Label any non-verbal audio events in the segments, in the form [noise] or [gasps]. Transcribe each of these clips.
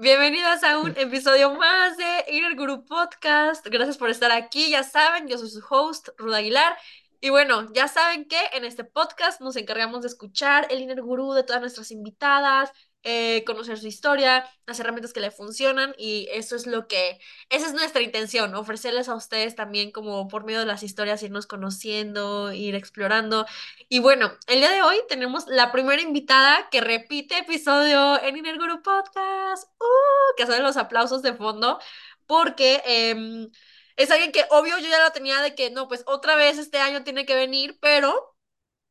Bienvenidos a un episodio más de Inner Guru Podcast. Gracias por estar aquí. Ya saben, yo soy su host, Ruda Aguilar. Y bueno, ya saben que en este podcast nos encargamos de escuchar el Inner Guru de todas nuestras invitadas, eh, conocer su historia, las herramientas que le funcionan y eso es lo que, esa es nuestra intención, ofrecerles a ustedes también como por medio de las historias irnos conociendo, ir explorando. Y bueno, el día de hoy tenemos la primera invitada que repite episodio en Inner Guru Podcast, ¡Uh! que son los aplausos de fondo, porque... em, es alguien que obvio yo ya la tenía de que no, pues otra vez este año tiene que venir, pero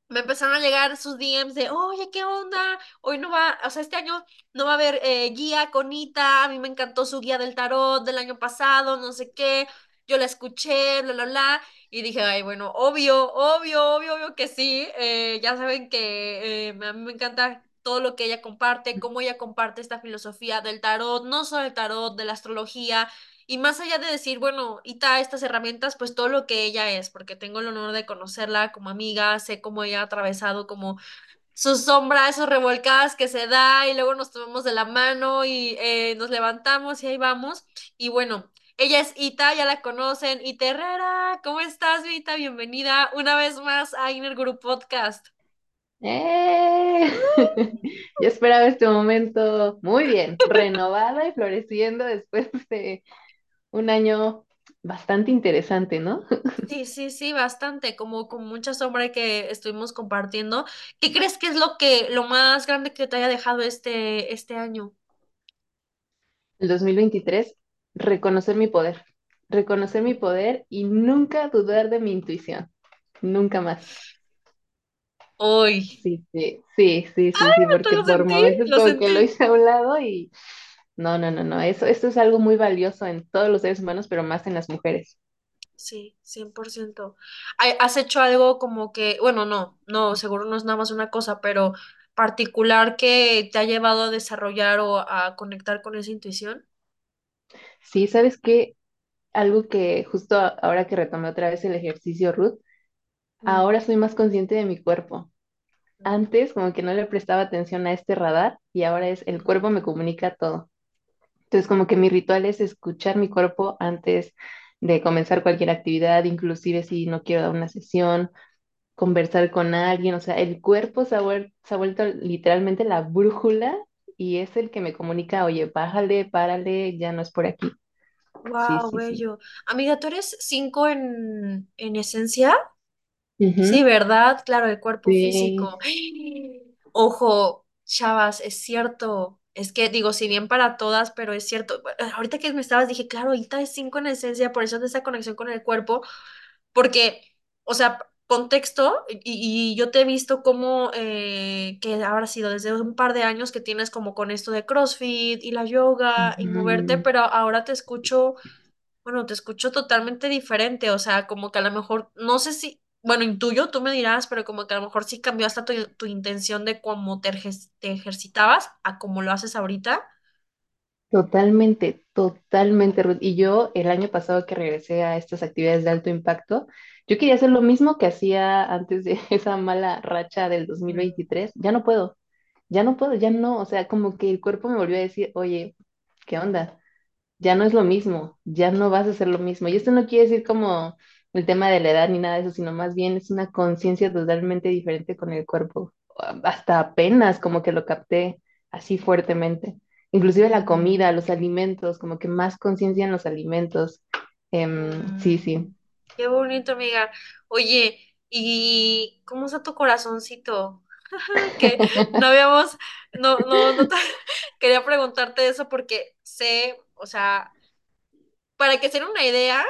me empezaron a llegar sus DMs de, oye, ¿qué onda? Hoy no va, o sea, este año no va a haber eh, guía con Ita, a mí me encantó su guía del tarot del año pasado, no sé qué, yo la escuché, bla, bla, bla, y dije, ay, bueno, obvio, obvio, obvio, obvio que sí, eh, ya saben que eh, a mí me encanta todo lo que ella comparte, cómo ella comparte esta filosofía del tarot, no solo el tarot, de la astrología, y más allá de decir, bueno, Ita, estas herramientas, pues todo lo que ella es, porque tengo el honor de conocerla como amiga, sé cómo ella ha atravesado como sus sombras, esos revolcadas que se da y luego nos tomamos de la mano y eh, nos levantamos y ahí vamos. Y bueno, ella es Ita, ya la conocen. Ita Herrera, ¿cómo estás, Ita? Bienvenida una vez más a Inner Group Podcast. ¡Eh! [laughs] Yo esperaba este momento muy bien, renovada y floreciendo después de un año bastante interesante, ¿no? [laughs] Sí, sí, sí, bastante, como con mucha sombra que estuvimos compartiendo. ¿Qué crees que es lo que, lo más grande que te haya dejado este, este año? El 2023, reconocer mi poder, reconocer mi poder y nunca dudar de mi intuición, nunca más. Hoy. Sí, sí, sí, sí, sí, sí, porque por momentos como que lo hice a un lado y no, no, no, no, eso, esto es algo muy valioso en todos los seres humanos, pero más en las mujeres. Sí, 100%. Ay, ¿Has hecho algo como que, bueno, no, no, seguro no es nada más una cosa, pero particular que te ha llevado a desarrollar o a conectar con esa intuición? Sí, ¿sabes qué? Algo que justo ahora que retomé otra vez el ejercicio Ruth, Mm, ahora soy más consciente de mi cuerpo. Antes como que no le prestaba atención a este radar y ahora es el cuerpo me comunica todo. Entonces como que mi ritual es escuchar mi cuerpo antes de comenzar cualquier actividad, inclusive si no quiero dar una sesión, conversar con alguien, o sea, el cuerpo se ha, vuel- se ha vuelto literalmente la brújula y es el que me comunica, oye, bájale, párale, ya no es por aquí. Wow, sí, sí. bello. Amiga, ¿tú eres cinco en, en esencia? Sí, ¿verdad? Claro, el cuerpo físico. [gasps] Ojo, chavas, es cierto. Es que digo, si bien para todas, pero es cierto. Ahorita que me estabas, dije, claro, ahorita es cinco en esencia, por eso es esa conexión con el cuerpo, porque, o sea, contexto, y, y yo te he visto como eh, que habrá sido desde un par de años que tienes como con esto de CrossFit y la yoga y moverte, pero ahora te escucho bueno, te escucho totalmente diferente, o sea, como que a lo mejor, no sé si, bueno, intuyo, tú me dirás, pero como que a lo mejor sí cambió hasta tu, tu intención de cómo te, ejer- te ejercitabas a cómo lo haces ahorita. Totalmente, totalmente, Ruth. Y yo el año pasado que regresé a estas actividades de alto impacto, yo quería hacer lo mismo que hacía antes de [laughs] esa mala racha del Mm, 2023. Ya no puedo, ya no puedo, ya no. O sea, como que el cuerpo me volvió a decir, oye, ¿qué onda? Ya no es lo mismo, ya no vas a hacer lo mismo. Y esto no quiere decir como el tema de la edad ni nada de eso, sino más bien es una conciencia totalmente diferente con el cuerpo. Hasta apenas como que lo capté así fuertemente. Inclusive la comida, los alimentos, como que más conciencia en los alimentos. Em, sí, mm. sí. Qué bonito, amiga. Oye, ¿y cómo está tu corazoncito? [laughs] Que no [laughs] habíamos, no, no, no te [laughs] quería preguntarte eso porque sé, o sea, para que se den una idea,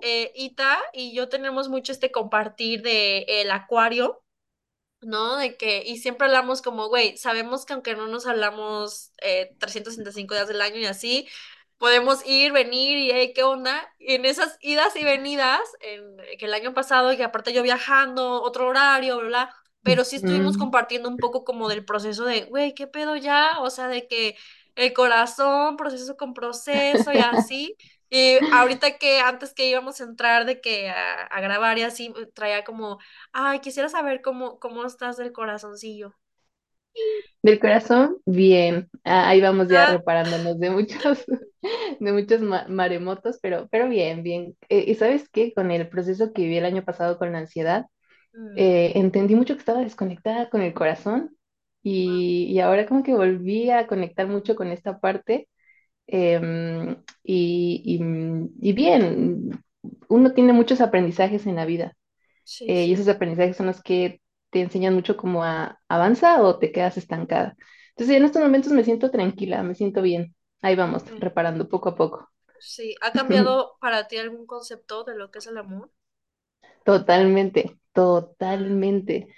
eh, Ita y yo tenemos mucho este compartir de el acuario, ¿no? De que, y siempre hablamos como, güey, sabemos que aunque no nos hablamos eh, 365 días del año y así, podemos ir, venir y, hey, ¿qué onda? Y en esas idas y venidas, en, que el año pasado, y aparte yo viajando, otro horario, bla, bla, pero sí estuvimos Mm, compartiendo un poco como del proceso de, güey, ¿qué pedo ya? O sea, de que el corazón, proceso con proceso y así. Y [laughs] ahorita que antes que íbamos a entrar de que a, a grabar y así, traía como Ay, quisiera saber cómo, cómo estás del corazoncillo. Del corazón, bien. Ah, Ahí vamos ya Ah, reparándonos de muchos, [laughs] de muchos ma- maremotos, pero, pero bien, bien. Eh, ¿y sabes qué? Con el proceso que viví el año pasado con la ansiedad, mm, eh, entendí mucho que estaba desconectada con el corazón y, y ahora como que volví a conectar mucho con esta parte em, y, y- y bien, uno tiene muchos aprendizajes en la vida sí, eh, y esos aprendizajes son los que te enseñan mucho cómo a avanza o te quedas estancada. Entonces en estos momentos me siento tranquila, me siento bien. Ahí vamos, Mm, reparando poco a poco. Sí, ¿ha [laughs] cambiado para ti algún concepto de lo que es el amor? Totalmente, Mm, totalmente.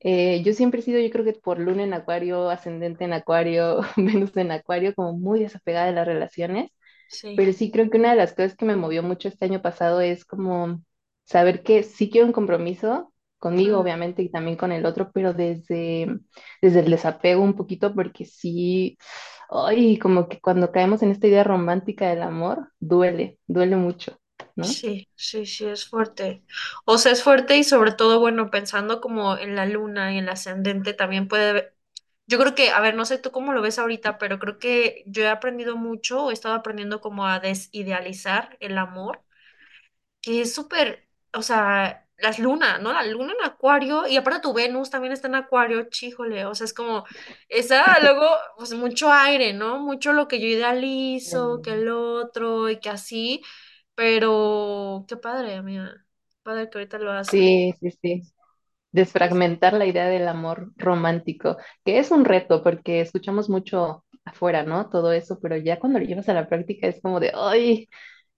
Eh, yo siempre he sido, yo creo que por luna en acuario, ascendente en acuario, [laughs] Venus en acuario, como muy desapegada de las relaciones. Sí. Pero sí creo que una de las cosas que me movió mucho este año pasado es como saber que sí quiero un compromiso conmigo, obviamente, y también con el otro, pero desde, desde el desapego un poquito, porque sí, ay, como que cuando caemos en esta idea romántica del amor, duele, duele mucho, ¿no? Sí, sí, sí, es fuerte. O sea, es fuerte y sobre todo, bueno, pensando como en la luna y en el ascendente, también puede... Yo creo que, a ver, no sé tú cómo lo ves ahorita, pero creo que yo he aprendido mucho, he estado aprendiendo como a desidealizar el amor que es súper, o sea, las lunas, ¿no? La luna en Acuario, y aparte tu Venus también está en Acuario, chíjole, o sea, es como, esa, luego, pues mucho aire, ¿no? Mucho lo que yo idealizo, que el otro, y que así, pero qué padre, amiga, padre que ahorita lo has... Sí, sí, sí. Desfragmentar la idea del amor romántico, que es un reto porque escuchamos mucho afuera, ¿no? Todo eso, pero ya cuando lo llevas a la práctica es como de, ay,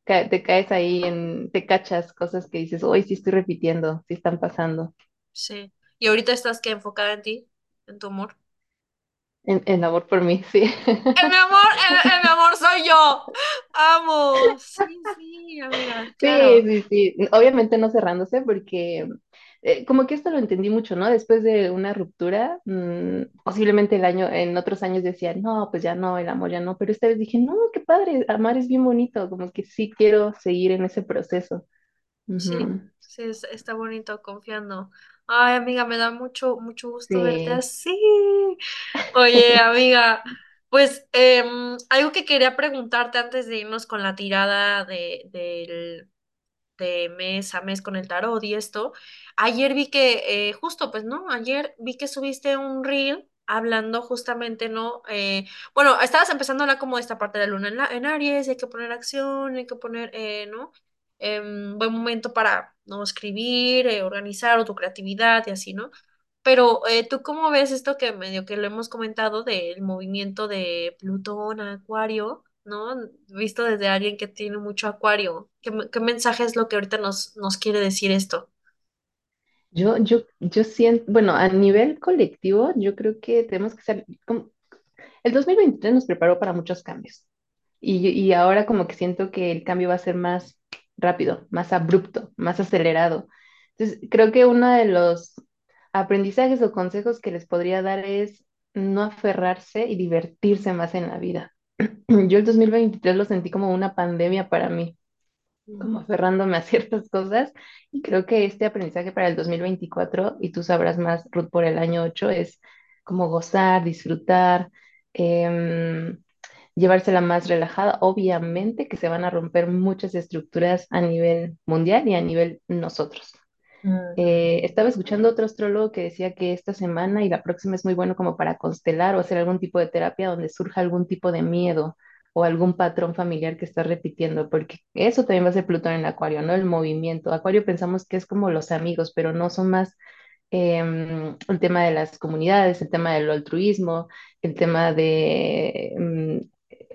te caes ahí en, te cachas cosas que dices, hoy sí estoy repitiendo, sí están pasando. Sí, y ahorita estás que enfocada en ti, en tu amor. En, en amor por mí, sí. [laughs] El mi amor, el, el mi amor soy yo. Amo. Sí, sí, amiga, Sí, claro. sí, sí. Obviamente no cerrándose porque eh, como que esto lo entendí mucho, ¿no? Después de una ruptura, mm, posiblemente el año, en otros años decía, no, pues ya no, el amor ya no, pero esta vez dije, no, qué padre, amar es bien bonito, como que sí quiero seguir en ese proceso. Sí, sí, es- está bonito, confiando. Ay, amiga, me da mucho, mucho gusto verte Sí. así. Oye, amiga, pues em, algo que quería preguntarte antes de irnos con la tirada de, del de mes a mes con el tarot y esto. Ayer vi que, eh, justo, pues no, ayer vi que subiste un reel hablando justamente, ¿no? Eh, bueno, estabas empezando a hablar como esta parte de la luna en, la- en Aries, hay que poner acción, hay que poner, eh, ¿no? Em, buen momento para, ¿no? Escribir, eh, organizar o tu creatividad y así, ¿no? Pero ¿tú cómo ves esto que medio que lo hemos comentado del movimiento de Plutón Acuario, ¿no? Visto desde alguien que tiene mucho Acuario. ¿Qué, qué mensaje es lo que ahorita nos, nos quiere decir esto? Yo, yo, yo siento, bueno, a nivel colectivo, yo creo que tenemos que ser, como- el 2023 nos preparó para muchos cambios. Y, y ahora como que siento que el cambio va a ser más rápido, más abrupto, más acelerado. Entonces, creo que uno de los aprendizajes o consejos que les podría dar es no aferrarse y divertirse más en la vida. [clears throat] Yo el 2023 lo sentí como una pandemia para mí como aferrándome a ciertas cosas y creo que este aprendizaje para el 2024, y tú sabrás más, Ruth, por el año 8 es como gozar, disfrutar, em, llevársela más relajada. Obviamente que se van a romper muchas estructuras a nivel mundial y a nivel nosotros. Eh, estaba escuchando otro astrólogo que decía que esta semana y la próxima es muy bueno como para constelar o hacer algún tipo de terapia donde surja algún tipo de miedo o algún patrón familiar que estás repitiendo, porque eso también va a ser Plutón en Acuario, ¿no? El movimiento. Acuario pensamos que es como los amigos, pero no son más em, el tema de las comunidades, el tema del altruismo, el tema de, em,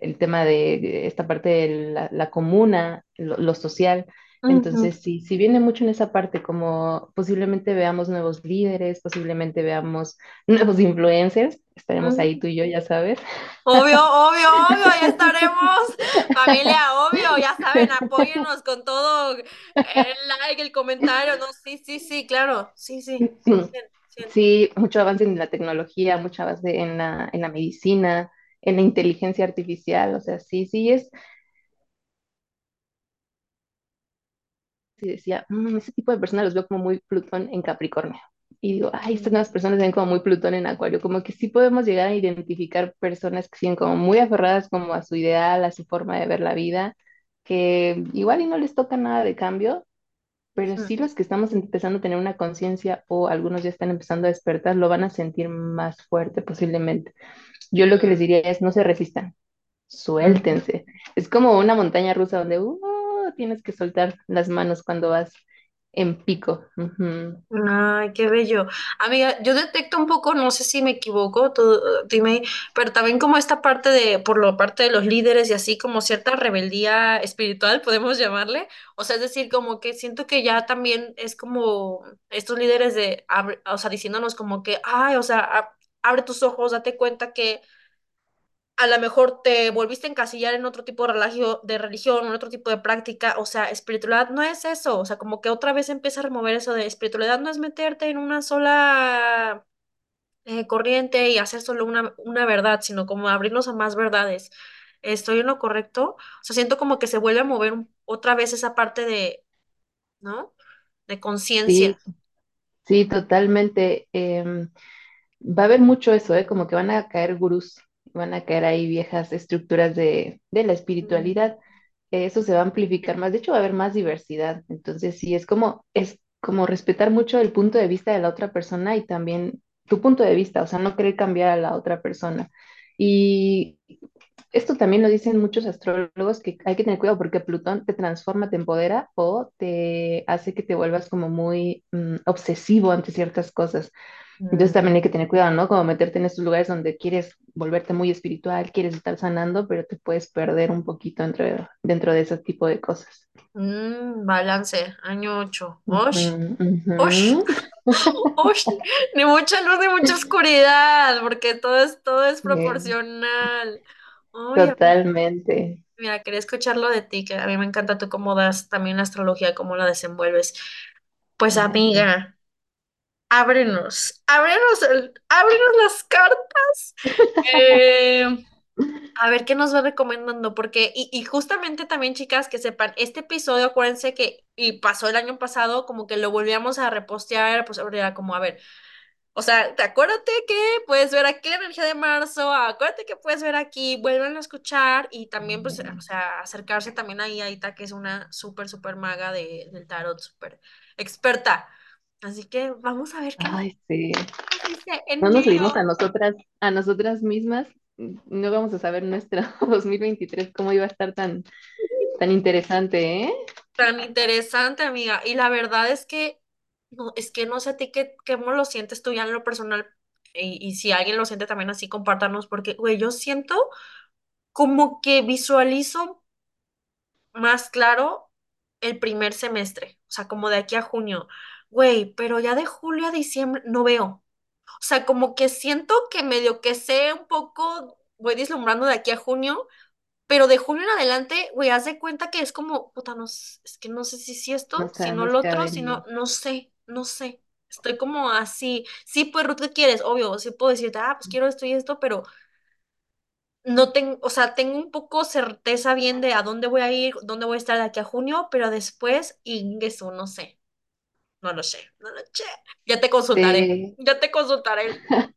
el tema de esta parte de la, la comuna, lo social. Entonces, sí, sí viene mucho en esa parte, como posiblemente veamos nuevos líderes, posiblemente veamos [laughs] nuevos influencers, estaremos ahí tú y yo, ya sabes. Obvio, obvio, obvio, ya estaremos. [laughs] Familia, obvio, ya saben, apóyennos con todo el like, el comentario, ¿no? Sí, sí, sí, claro, sí, sí, 100, 100. Sí, mucho avance en la tecnología, mucho avance en la, en la medicina, en la inteligencia artificial, o sea, sí, sí es, sí decía, "Mm, ese tipo de personas los veo como muy Plutón en Capricornio. y digo, ay, estas nuevas personas ven como muy Plutón en Acuario, como que sí podemos llegar a identificar personas que siguen como muy aferradas como a su ideal, a su forma de ver la vida, que igual y no les toca nada de cambio, pero sí los que estamos empezando a tener una conciencia o algunos ya están empezando a despertar, lo van a sentir más fuerte posiblemente. Yo lo que les diría es no se resistan, suéltense. Es como una montaña rusa donde uh, tienes que soltar las manos cuando vas en pico. Ujú. Ay, qué bello. Amiga, yo detecto un poco, no sé si me equivoco, tú dime, pero también como esta parte de, por la parte de los líderes y así como cierta rebeldía espiritual, podemos llamarle. O sea, es decir, como que siento que ya también es como estos líderes de, o sea, diciéndonos como que, ay, o sea, abre tus ojos, date cuenta que a lo mejor te volviste a encasillar en otro tipo de de religión, en otro tipo de práctica, o sea, espiritualidad no es eso, o sea, como que otra vez empieza a remover eso de espiritualidad no es meterte en una sola eh, corriente y hacer solo una, una verdad, sino como abrirnos a más verdades. ¿Estoy en lo correcto? O sea, siento como que se vuelve a mover otra vez esa parte de, ¿no? De conciencia. sí, totalmente. Em, Va a haber mucho eso, ¿eh? Como que van a caer gurús, van a caer ahí viejas estructuras de, de la espiritualidad. Eh, Eso se va a amplificar más. De hecho, va a haber más diversidad. Entonces, sí, es como, es como respetar mucho el punto de vista de la otra persona y también tu punto de vista, o sea, no querer cambiar a la otra persona. Y esto también lo dicen muchos astrólogos que hay que tener cuidado porque Plutón te transforma, te empodera o te hace que te vuelvas como muy mm, obsesivo ante ciertas cosas. Entonces mm, también hay que tener cuidado, ¿no? Como meterte en estos lugares donde quieres volverte muy espiritual, quieres estar sanando, pero te puedes perder un poquito dentro, dentro de ese tipo de cosas. mm, balance, año 8. ¡Osh! Ujú, ¡Osh! [laughs] ¡Osh! Ni mucha luz ni mucha oscuridad, porque todo es, todo es [laughs] proporcional. Totalmente. mira, quería escucharlo de ti, que a mí me encanta tú cómo das también la astrología, cómo la desenvuelves. Pues amiga, ábrenos, ábrenos, el, ábrenos las cartas. [laughs] Eh, a ver qué nos va recomendando, porque, y, y justamente también, chicas, que sepan, este episodio, acuérdense que, y pasó el año pasado, como que lo volvíamos a repostear, pues era como, a ver. O sea, te acuérdate que puedes ver aquí la energía de marzo, acuérdate que puedes ver aquí, vuelven a escuchar y también, pues, o sea, acercarse también ahí a Ita, que es una súper, súper maga de, del tarot, súper experta. Así que vamos a ver qué Ay, sí. No nos enero. oímos a nosotras, a nosotras mismas. No vamos a saber nuestro [laughs] 2023 cómo iba a estar tan, tan interesante, ¿eh? Tan interesante, amiga. Y la verdad es que, no, es que no sé a ti qué, cómo lo sientes tú ya en lo personal. Y, y si alguien lo siente también así, compártanos, porque, güey, yo siento como que visualizo más claro el primer semestre, o sea, como de aquí a junio. Güey, pero ya de julio a diciembre no veo. O sea, como que siento que medio que sé un poco, voy deslumbrando de aquí a junio, pero de junio en adelante, güey, haz de cuenta que es como, puta, no, es que no sé si si No esto, si no lo otro, si no, no sé, no sé. Estoy como así. Sí, pues, Ruth, ¿qué quieres? Obvio, sí puedo decirte, ah, pues quiero esto y esto, pero no tengo, o sea, tengo un poco certeza bien de a dónde voy a ir, dónde voy a estar de aquí a junio, pero después, ingreso, no sé, no lo sé, no lo sé. Ya te consultaré, Sí, ya te consultaré. [laughs]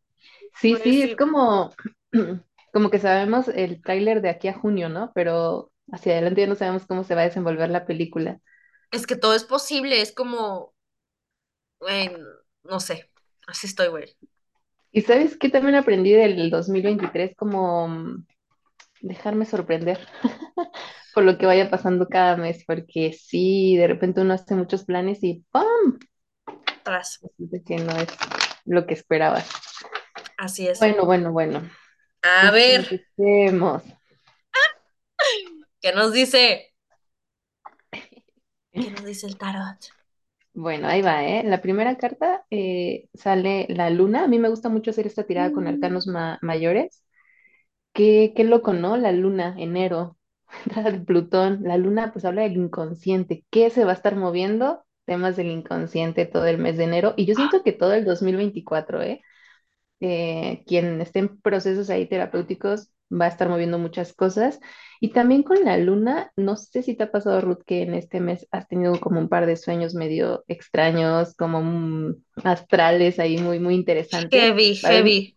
sí, sí, es como, [clears throat] como que sabemos el tráiler de aquí a junio, ¿no? Pero hacia adelante ya no sabemos cómo se va a desenvolver la película. es que todo es posible, es como, güey, no sé, así estoy, güey. ¿Y sabes qué también aprendí del 2023? Como mm, dejarme sorprender [laughs] por lo que vaya pasando cada mes, porque sí, de repente uno hace muchos planes y ¡pum! Tras, que no es lo que esperabas. así es. Bueno, bueno, bueno, A ver, empecemos. ¿qué nos dice? [laughs] ¿Qué nos dice el tarot? Bueno, ahí va, ¿eh? La primera carta eh, sale la luna. A mí me gusta mucho hacer esta tirada con arcanos Mm. ma- mayores. Qué, qué loco, ¿no? La luna, enero, [laughs] entrada de Plutón. La luna pues habla del inconsciente. ¿Qué se va a estar moviendo? Temas del inconsciente todo el mes de enero. Y yo siento que todo el 2024, ¿eh? Eh, quien esté en procesos ahí terapéuticos va a estar moviendo muchas cosas. Y también con la luna, no sé si te ha pasado, Ruth, que en este mes has tenido como un par de sueños medio extraños, como astrales ahí muy, muy interesantes. Heavy, Va haber heavy.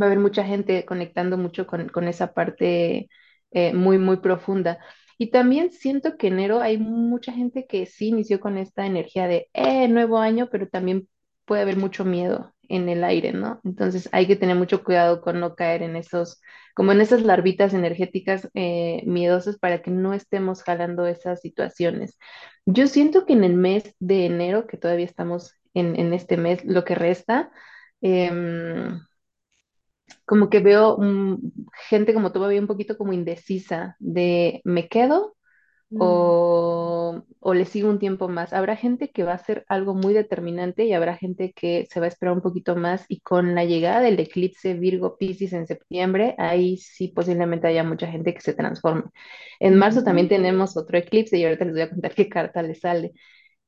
va a haber mucha gente conectando mucho con, con esa parte eh, muy, muy profunda. Y también siento que enero hay mucha gente que sí inició con esta energía de eh, nuevo año, pero también puede haber mucho miedo en el aire, ¿no? Entonces hay que tener mucho cuidado con no caer en esos, como en esas larvitas energéticas eh, miedosas para que no estemos jalando esas situaciones. Yo siento que en el mes de enero, que todavía estamos en, este mes, lo que resta, em, como que veo mm, gente como todavía un poquito como indecisa de me quedo Mm, o, o le sigo un tiempo más. Habrá gente que va a hacer algo muy determinante y habrá gente que se va a esperar un poquito más y con la llegada del eclipse Virgo Piscis en septiembre, ahí sí posiblemente haya mucha gente que se transforme. En marzo también mm, tenemos otro eclipse y ahorita les voy a contar [laughs] qué carta le sale.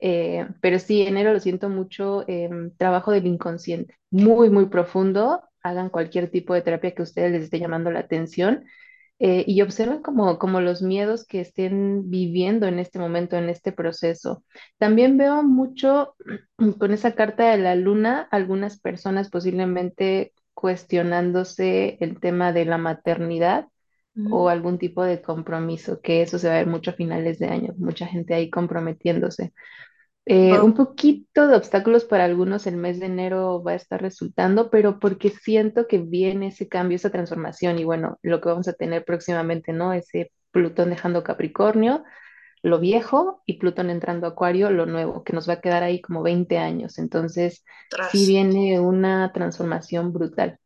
Eh, pero sí, enero lo siento mucho, em, trabajo del inconsciente, muy, muy profundo. Hagan cualquier tipo de terapia que a ustedes les esté llamando la atención eh, y observen como, como los miedos que estén viviendo en este momento, en este proceso. También veo mucho [clears throat] con esa carta de la luna, algunas personas posiblemente cuestionándose el tema de la maternidad o algún tipo de compromiso, que eso se va a ver mucho a finales de año, mucha gente ahí comprometiéndose. Eh, un poquito de obstáculos para algunos el mes de enero va a estar resultando, pero porque siento que viene ese cambio, esa transformación y bueno, lo que vamos a tener próximamente, ¿no? Ese Plutón dejando Capricornio, lo viejo, y Plutón entrando a Acuario, lo nuevo, que nos va a quedar ahí como 20 años. Entonces, sí tras. viene una transformación brutal.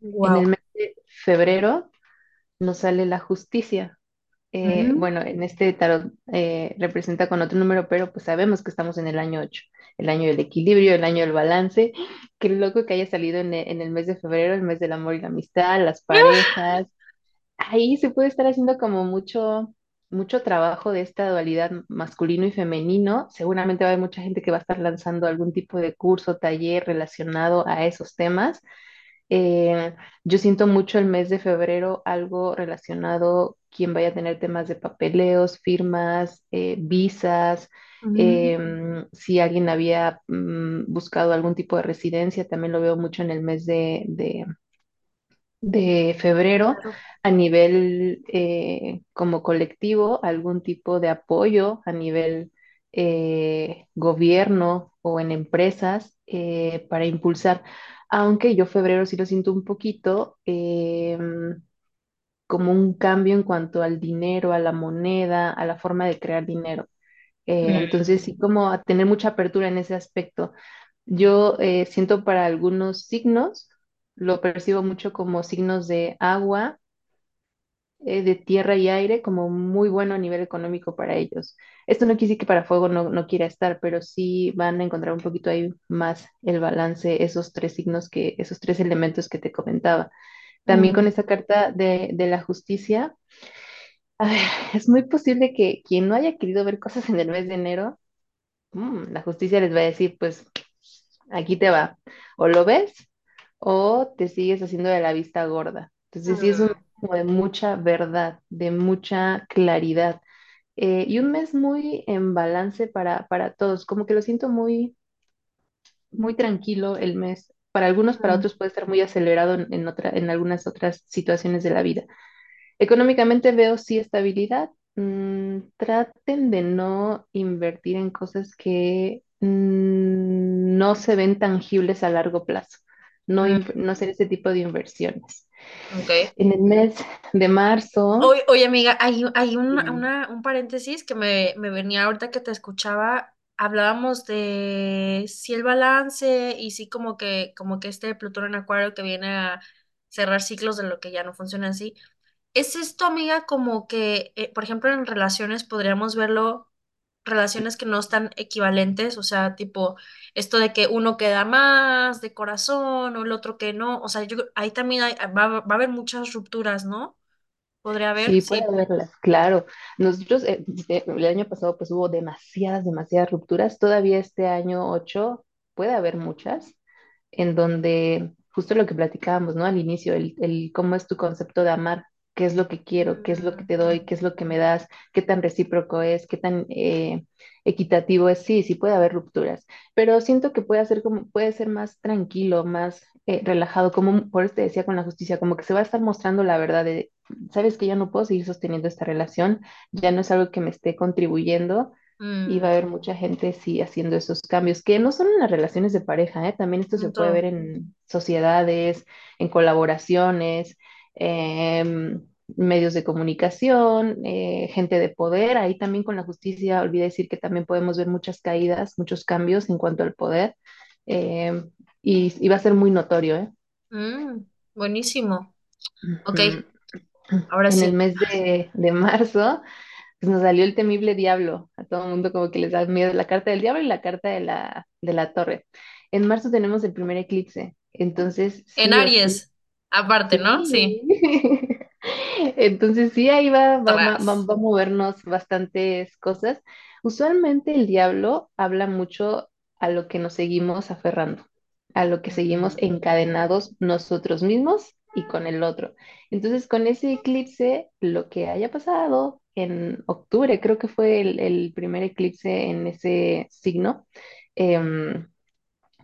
En el mes de febrero nos sale la justicia eh, bueno, en este tarot eh, representa con otro número, pero pues sabemos que estamos en el año 8, el año del equilibrio, el año del balance. Qué loco que haya salido en e- en el mes de febrero, el mes del amor y la amistad, las parejas. Ahí se puede estar haciendo como mucho, mucho trabajo de esta dualidad masculino y femenino. Seguramente va a haber mucha gente que va a estar lanzando algún tipo de curso, taller relacionado a esos temas. Eh, yo siento mucho el mes de febrero algo relacionado, quien vaya a tener temas de papeleos, firmas, eh, visas, mm, em, si alguien había mm, buscado algún tipo de residencia, también lo veo mucho en el mes de, de- de febrero. Claro. a nivel eh, como colectivo, algún tipo de apoyo a nivel gobierno o en empresas para impulsar, aunque yo febrero sí lo siento un poquito eh, como un cambio en cuanto al dinero, a la moneda, a la forma de crear dinero. Eh, entonces sí como a tener mucha apertura en ese aspecto. Yo eh, siento para algunos signos, lo percibo mucho como signos de agua, eh, de tierra y aire, como muy bueno a nivel económico para ellos. Esto no quiere decir que para fuego no, no quiera estar, pero sí van a encontrar un poquito ahí más el balance, esos tres signos que, esos tres elementos que te comentaba. También con mm, esa carta de, de la justicia, [laughs] es muy posible que quien no haya querido ver cosas en el mes de enero, mm, la justicia les va a decir, pues aquí te va, o lo ves o te sigues haciendo de la vista gorda. Entonces sí es un mm, como de mucha verdad, de mucha claridad eh, y un mes muy en balance para, para todos, como que lo siento muy, muy tranquilo el mes. Para algunos, para otros puede estar muy acelerado en, en otra, en algunas otras situaciones de la vida. Económicamente veo sí estabilidad. Mm, traten de no invertir en cosas que mm, no se ven tangibles a largo plazo. No, no hacer ese tipo de inversiones. Ok. En el mes de marzo, Oye, oye, amiga, hay, hay un, dime, una- un paréntesis que me, me venía ahorita que te escuchaba. Hablábamos de si el balance y sí como que, como que este Plutón en Acuario que viene a cerrar ciclos de lo que ya no funciona así. ¿Es esto, amiga, como que, eh, por ejemplo, en relaciones podríamos verlo, relaciones que no están equivalentes, o sea, tipo esto de que uno queda más de corazón o el otro que no, o sea, yo ahí también hay- va, va a haber muchas rupturas, ¿no? Podría haber, sí, puede haberlas, claro. Nosotros, eh, eh, el año pasado, pues hubo demasiadas, demasiadas rupturas. Todavía este año 8 puede haber muchas, en donde justo lo que platicábamos, ¿no? Al inicio, el, el cómo es tu concepto de amar, qué es lo que quiero, qué es lo que te doy, qué es lo que me das, qué tan recíproco es, qué tan eh, equitativo es. Sí, sí puede haber rupturas, pero siento que puede ser como, puede ser más tranquilo, más eh, relajado, como por eso te decía con la justicia, como que se va a estar mostrando la verdad de, sabes que ya no puedo seguir sosteniendo esta relación, ya no es algo que me esté contribuyendo y va a Mm, haber mucha gente, sí, haciendo esos cambios, que no son en las relaciones de pareja, ¿eh? También esto se en puede ver en sociedades, en colaboraciones, em, medios de comunicación, eh, gente de poder. Ahí también con la justicia, olvidé decir que también podemos ver muchas caídas, muchos cambios en cuanto al poder. em, y, y va a ser muy notorio, ¿eh? Mm, buenísimo. Ok, ahora En el sí. mes de, de marzo pues nos salió el temible diablo. A todo el mundo como que les da miedo la carta del diablo y la carta de la, de la torre. En marzo tenemos el primer eclipse. Entonces, En sí sí, Aries, aparte, ¿no? sí. [laughs] Entonces, sí, ahí va, va, va, va- a movernos bastantes cosas. Usualmente el diablo habla mucho a lo que nos seguimos aferrando, a lo que seguimos encadenados nosotros mismos y con el otro. Entonces, con ese eclipse, lo que haya pasado en octubre, creo que fue el, el primer eclipse en ese signo, em,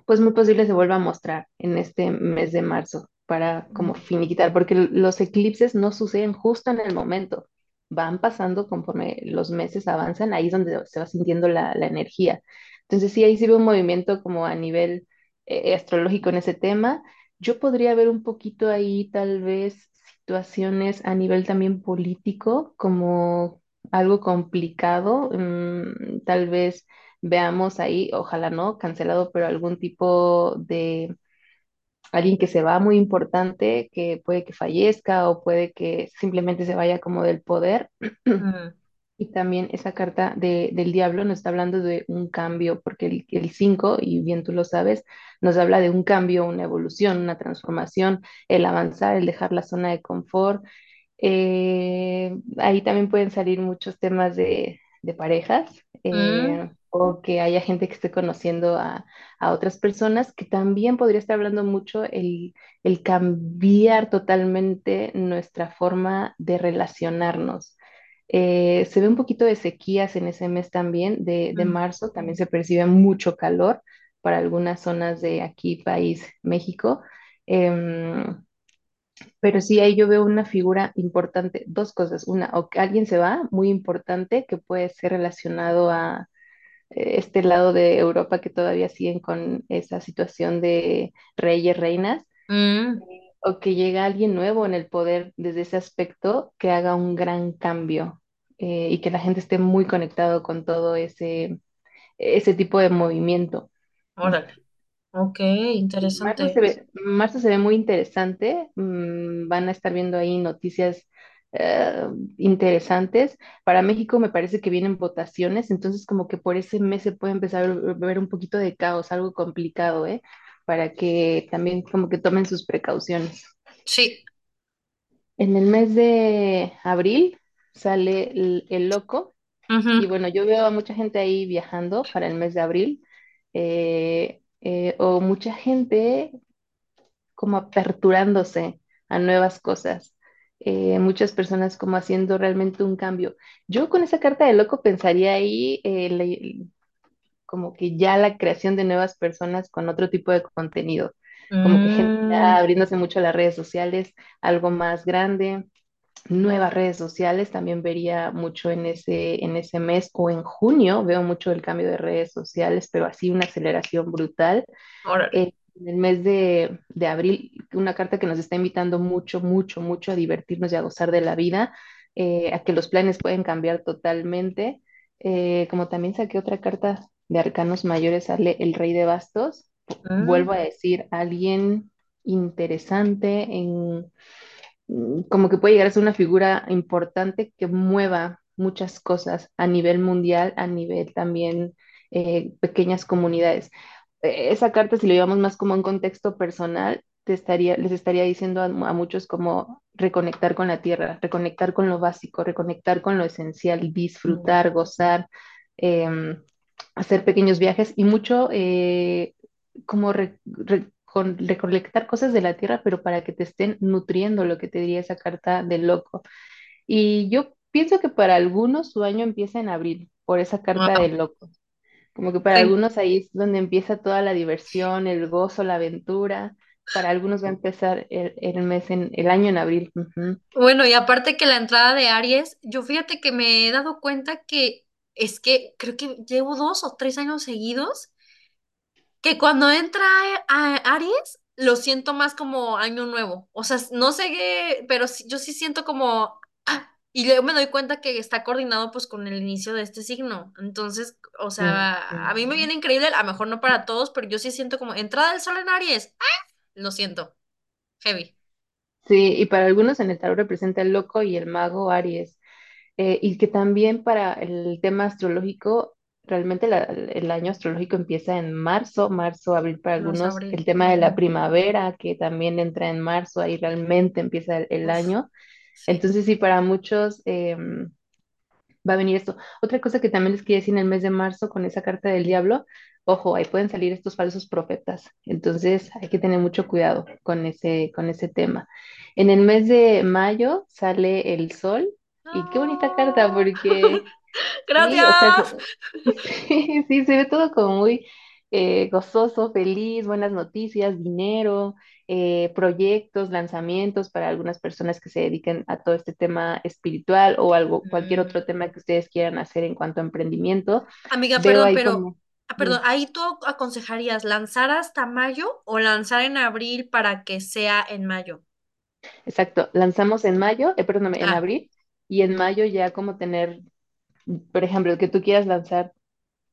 pues muy posible se vuelva a mostrar en este mes de marzo para como finiquitar, porque los eclipses no suceden justo en el momento, van pasando conforme los meses avanzan, ahí es donde se va sintiendo la, la energía. Entonces sí, ahí veo un movimiento como a nivel eh, astrológico en ese tema. Yo podría ver un poquito ahí tal vez situaciones a nivel también político, como algo complicado, mm, tal vez veamos ahí, ojalá no, cancelado, pero algún tipo de alguien que se va muy importante, que puede que fallezca o puede que simplemente se vaya como del poder. mm, [clears throat] Y también esa carta de- del diablo nos está hablando de un cambio, porque el, el 5, y bien tú lo sabes, nos habla de un cambio, una evolución, una transformación, el avanzar, el dejar la zona de confort, eh, ahí también pueden salir muchos temas de, de parejas. Mm, eh, o que haya gente que esté conociendo a, a otras personas, que también podría estar hablando mucho el, el cambiar totalmente nuestra forma de relacionarnos. Eh, se ve un poquito de sequías en ese mes también, de, de mm. marzo, también se percibe mucho calor para algunas zonas de aquí, país, México. Em, pero sí, ahí yo veo una figura importante, dos cosas. Una, o que alguien se va, muy importante, que puede ser relacionado a eh, este lado de Europa que todavía siguen con esa situación de reyes, reinas, Mm, o que llega alguien nuevo en el poder desde ese aspecto que haga un gran cambio eh, y que la gente esté muy conectado con todo ese, ese tipo de movimiento. órale. Ok, Marzo se interesante. ve, marzo se ve muy interesante. mm, van a estar viendo ahí noticias eh, interesantes. Para México me parece que vienen votaciones, entonces como que por ese mes se puede empezar a ver un poquito de caos, algo complicado, ¿eh? Para que también como que tomen sus precauciones. Sí. En el mes de abril sale el, el loco y bueno, yo veo a mucha gente ahí viajando para el mes de abril. eh, eh, o mucha gente como aperturándose a nuevas cosas. Eh, muchas personas como haciendo realmente un cambio. Yo con esa carta de loco pensaría ahí eh, le- como que ya la creación de nuevas personas con otro tipo de contenido, como que gente mm, abriéndose mucho a las redes sociales, algo más grande, nuevas redes sociales, también vería mucho en ese, en ese mes o en junio, veo mucho el cambio de redes sociales, pero así una aceleración brutal. Eh, en el mes de, de abril, una carta que nos está invitando mucho, mucho, mucho a divertirnos y a gozar de la vida, eh, a que los planes pueden cambiar totalmente. Eh, como también saqué otra carta de arcanos mayores, sale el rey de bastos. Mm, Vuelvo a decir, alguien interesante en como que puede llegar a ser una figura importante que mueva muchas cosas a nivel mundial, a nivel también eh, pequeñas comunidades. Eh, esa carta, si lo llevamos más como un contexto personal, te estaría, les estaría diciendo a, a muchos como reconectar con la tierra, reconectar con lo básico, reconectar con lo esencial, disfrutar, gozar, em, hacer pequeños viajes y mucho eh, como re- re- con recolectar cosas de la tierra, pero para que te estén nutriendo, lo que te diría esa carta del loco. Y yo pienso que para algunos su año empieza en abril, por esa carta Wow. del loco. Como que para algunos ahí es donde empieza toda la diversión, el gozo, la aventura. Para algunos va a empezar el, el mes en, el año en abril. Bueno, y aparte que la entrada de Aries, yo fíjate que me he dado cuenta que es que creo que llevo dos o tres años seguidos que cuando entra a Aries, lo siento más como año nuevo. O sea, no sé qué, pero sí- yo sí siento como... ah, y luego me doy cuenta que está coordinado pues con el inicio de este signo. Entonces, o sea, a mí me viene increíble, a lo mejor no para todos, pero yo sí siento como entrada del sol en Aries. ¡Ah! Lo siento, heavy. Sí, y para algunos en el tarot representa el loco y el mago Aries. Eh, y que también para el tema astrológico, realmente la- el año astrológico empieza en marzo, marzo, abril para algunos, el abril. tema de la primavera, que también entra en marzo, ahí realmente empieza el, el año. Entonces, sí, para muchos em, va a venir esto. Otra cosa que también les quería decir en el mes de marzo con esa carta del diablo, ojo, ahí pueden salir estos falsos profetas. Entonces, hay que tener mucho cuidado con ese, con ese tema. En el mes de mayo sale el sol. Y qué bonita carta, porque [laughs] Sí, o sea, Gracias. [laughs] sí, se ve todo como muy eh, gozoso, feliz, buenas noticias, dinero, eh, proyectos, lanzamientos para algunas personas que se dediquen a todo este tema espiritual o algo, cualquier otro tema que ustedes quieran hacer en cuanto a emprendimiento. Amiga, Veo perdón, pero, como, ah, perdón, ahí tú aconsejarías lanzar hasta mayo o lanzar en abril para que sea en mayo. exacto, lanzamos en mayo, eh, perdóname, en Ah, abril, y en mayo ya como tener, por ejemplo, que tú quieras lanzar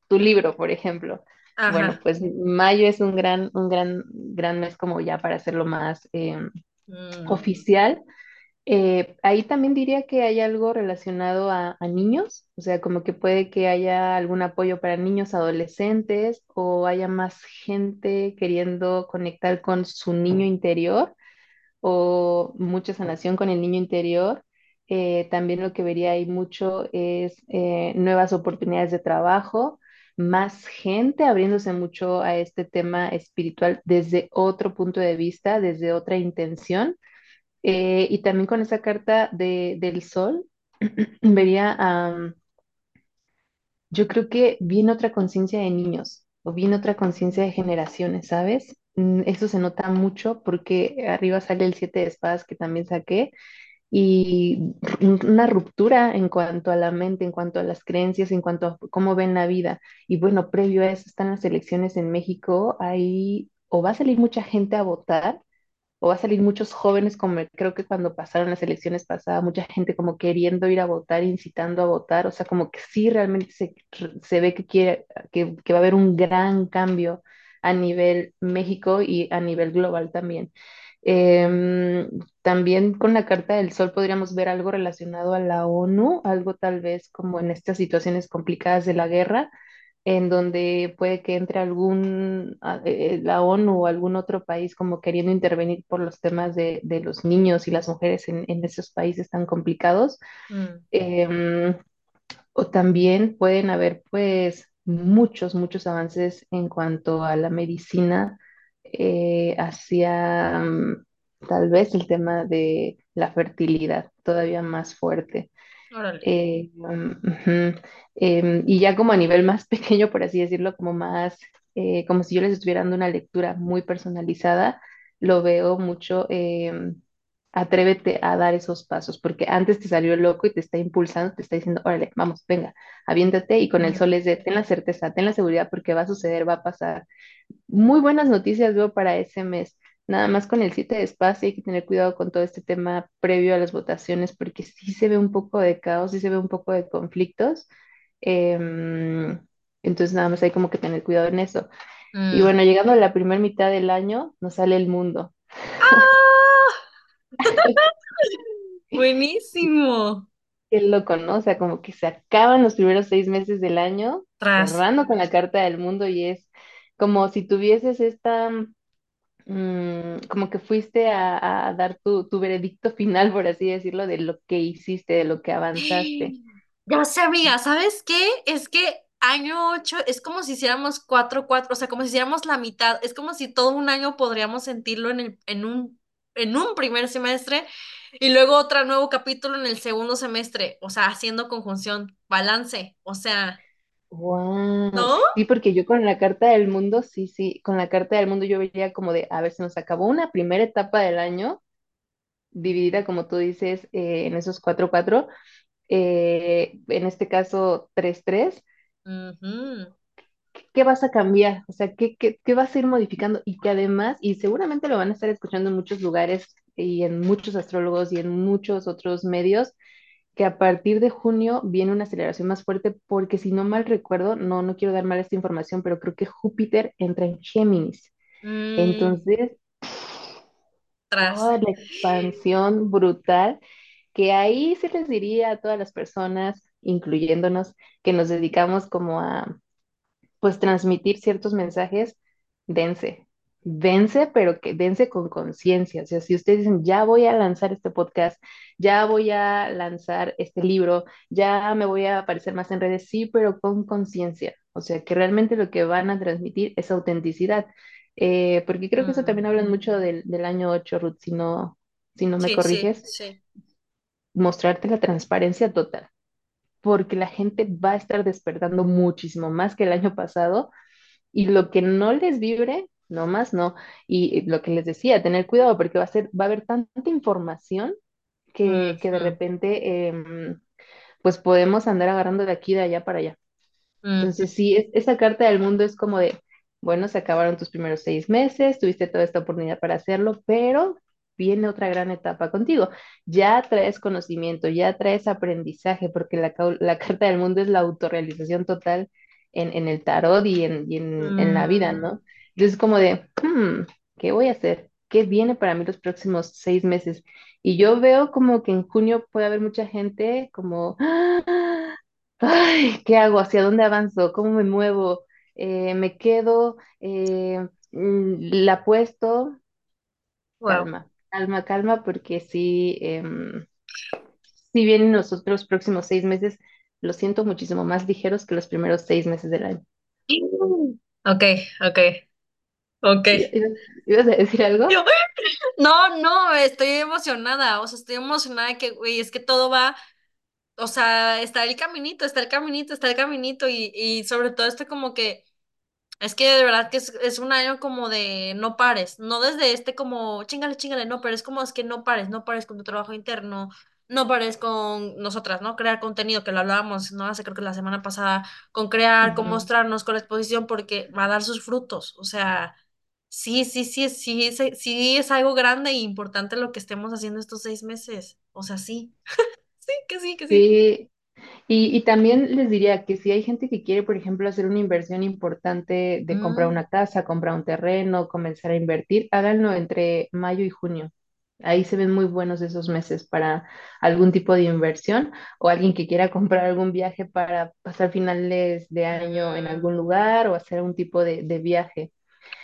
tu libro, por ejemplo. Bueno, pues mayo es un gran, un gran, gran mes como ya para hacerlo más eh, Mm, oficial. Eh, ahí también diría que hay algo relacionado a, a niños, o sea, como que puede que haya algún apoyo para niños, adolescentes, o haya más gente queriendo conectar con su niño interior o mucha sanación con el niño interior. Eh, también lo que vería ahí mucho es eh, nuevas oportunidades de trabajo, más gente abriéndose mucho a este tema espiritual desde otro punto de vista, desde otra intención. Eh, y también con esa carta de, del sol, [clears throat] vería, yo creo que viene otra conciencia de niños o viene otra conciencia de generaciones, ¿sabes? Mm, Eso se nota mucho porque arriba sale el siete de espadas que también saqué y una ruptura en cuanto a la mente, en cuanto a las creencias, en cuanto a cómo ven la vida. Y bueno, previo a eso están las elecciones en México, ahí o va a salir mucha gente a votar o va a salir muchos jóvenes, como creo que cuando pasaron las elecciones pasadas, mucha gente como queriendo ir a votar, incitando a votar, o sea, como que sí realmente se, se ve que quiere, que, que va a haber un gran cambio a nivel México y a nivel global también. Em, también con la Carta del Sol podríamos ver algo relacionado a la ONU, algo tal vez como en estas situaciones complicadas de la guerra, en donde puede que entre algún, eh, la ONU o algún otro país como queriendo intervenir por los temas de, de los niños y las mujeres en, en esos países tan complicados. mm, Em, o también pueden haber pues muchos, muchos avances en cuanto a la medicina eh, hacia mm, tal vez el tema de la fertilidad todavía más fuerte. Eh, um, ujú. Em, y ya como a nivel más [laughs] pequeño, por así decirlo, como más, eh, como si yo les estuviera dando una lectura muy personalizada, lo veo mucho, em, atrévete a dar esos pasos, porque antes te salió loco y te está impulsando, te está diciendo, órale, vamos, venga, aviéntate, y con el sol es de, ten la certeza, ten la seguridad, porque va a suceder, va a pasar. Muy buenas noticias veo para ese mes. Nada más con el 7 de espacio hay que tener cuidado con todo este tema previo a las votaciones porque sí se ve un poco de caos, sí se ve un poco de conflictos. Em, entonces nada más hay como que tener cuidado en eso. Y mm. bueno, llegando a la primera mitad del año, nos sale el mundo. ¡Ah! [laughs] Buenísimo. Qué loco, ¿no? O sea, como que se acaban los primeros seis meses del año, Tras. cerrando con la carta del mundo y es como si tuvieses esta mm, como que fuiste a, a dar tu, tu veredicto final, por así decirlo, de lo que hiciste, de lo que avanzaste. Ya sé, amiga, ¿sabes qué? Es que año 8 es como si hiciéramos 4 4 o sea, como si hiciéramos la mitad, es como si todo un año podríamos sentirlo en el, en un, en un primer semestre y luego otro nuevo capítulo en el segundo semestre, o sea, haciendo conjunción, balance, o sea, Wow. ¿no? Sí, porque yo con la Carta del Mundo, sí, sí, con la Carta del Mundo yo vería como de, a ver, se nos acabó una primera etapa del año, dividida, como tú dices, eh, en esos cuatro cuatro, eh, en este caso tres tres. ¿Qué vas a cambiar? O sea, ¿qué, qué, qué vas a ir modificando? Y que además, y seguramente lo van a estar escuchando en muchos lugares y en muchos astrólogos y en muchos otros medios, que a partir de junio viene una aceleración más fuerte porque si no mal recuerdo, no, no quiero dar mal esta información, pero creo que Júpiter entra en Géminis. mm, Entonces, tras. toda la expansión brutal, que ahí se les diría a todas las personas, incluyéndonos, que nos dedicamos como a pues transmitir ciertos mensajes, dense, dense, pero que dense con conciencia. O sea, si ustedes dicen, ya voy a lanzar este podcast, ya voy a lanzar este libro, ya me voy a aparecer más en redes, sí, pero con conciencia. O sea, que realmente lo que van a transmitir es autenticidad. Eh, porque creo que eso también hablan mucho del, del año 8, Ruth, si no, si no me Sí, sí, corriges, sí. mostrarte la transparencia total, porque la gente va a estar despertando muchísimo más que el año pasado y lo que no les vibre, no más no. Y lo que les decía, tener cuidado porque va a ser, va a haber tanta información que, que de repente em, pues podemos andar agarrando de aquí de allá para allá. ujú, Entonces, sí, es- esa carta del mundo es como de, bueno, se acabaron tus primeros seis meses, tuviste toda esta oportunidad para hacerlo, pero viene otra gran etapa contigo. Ya traes conocimiento, ya traes aprendizaje, porque la, [laughs] carta del mundo es la autorrealización total en, en el tarot y, en, y en, en la vida, mm, ¿no? Entonces, como de, hmm, ¿qué voy a hacer? ¿Qué viene para mí los próximos seis meses? Y yo veo como que en junio puede haber mucha gente como, ¡ah! Ay, ¿qué hago? ¿Hacia dónde avanzo? ¿Cómo me muevo? Eh, ¿me quedo? Eh, mm, ¿la apuesto? wow. Calma, calma, calma, porque sí, em, si bien los otros próximos seis meses los siento muchísimo más ligeros que los primeros seis meses del año. Ok, ok, ok. ¿I- ¿Ibas, a decir algo? Yo, [laughs] no, no, estoy emocionada, o sea, estoy emocionada que, güey, es que todo va, o sea, está el caminito, está el caminito, está el caminito y, y sobre todo esto como que Es que de verdad que es, es un año como de no pares, no desde este como chingale, chingale, no, pero es como es que no pares, no pares con tu trabajo interno, no pares con nosotras, ¿no? Crear contenido, que lo hablábamos, ¿no? Hace creo que la semana pasada, con crear, con mostrarnos, con la exposición, porque va a dar sus frutos, o sea, sí, sí, sí, sí, sí, sí es algo grande e importante lo que estemos haciendo estos seis meses, o sea, sí, [laughs] sí, que sí, que sí. Sí, Y, y también les diría que si hay gente que quiere, por ejemplo, hacer una inversión importante de comprar Mm, una casa, comprar un terreno, comenzar a invertir, háganlo entre mayo y junio. Ahí se ven muy buenos esos meses para algún tipo de inversión o alguien que quiera [laughs] comprar algún viaje para pasar finales de año en algún lugar o hacer un tipo de, de viaje.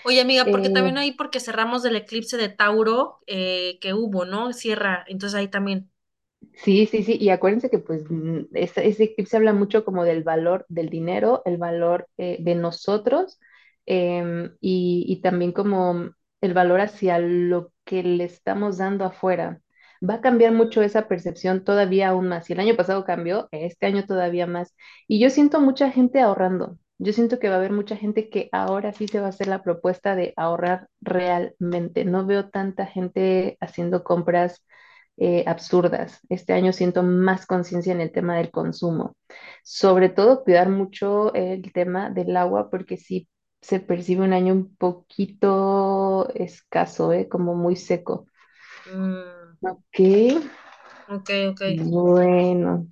Oye, amiga, porque Eh, también ahí, porque cerramos del eclipse de Tauro eh, que hubo, ¿no? Cierra, entonces ahí también. Sí, sí, sí, y acuérdense que pues mm, ese, ese eclipse habla mucho como del valor del dinero, el valor eh, de nosotros em, y, y también como el valor hacia lo que le estamos dando afuera. Va a cambiar mucho esa percepción todavía aún más. Si el año pasado cambió, este año todavía más. Y yo siento mucha gente ahorrando. Yo siento que va a haber mucha gente que ahora sí se va a hacer la propuesta de ahorrar realmente. No veo tanta gente haciendo compras eh, absurdas. Este año siento más conciencia en el tema del consumo. Sobre todo cuidar mucho el tema del agua porque sí se percibe un año un poquito escaso, ¿eh? Como muy seco. Mm, Ok, ok, ok. bueno.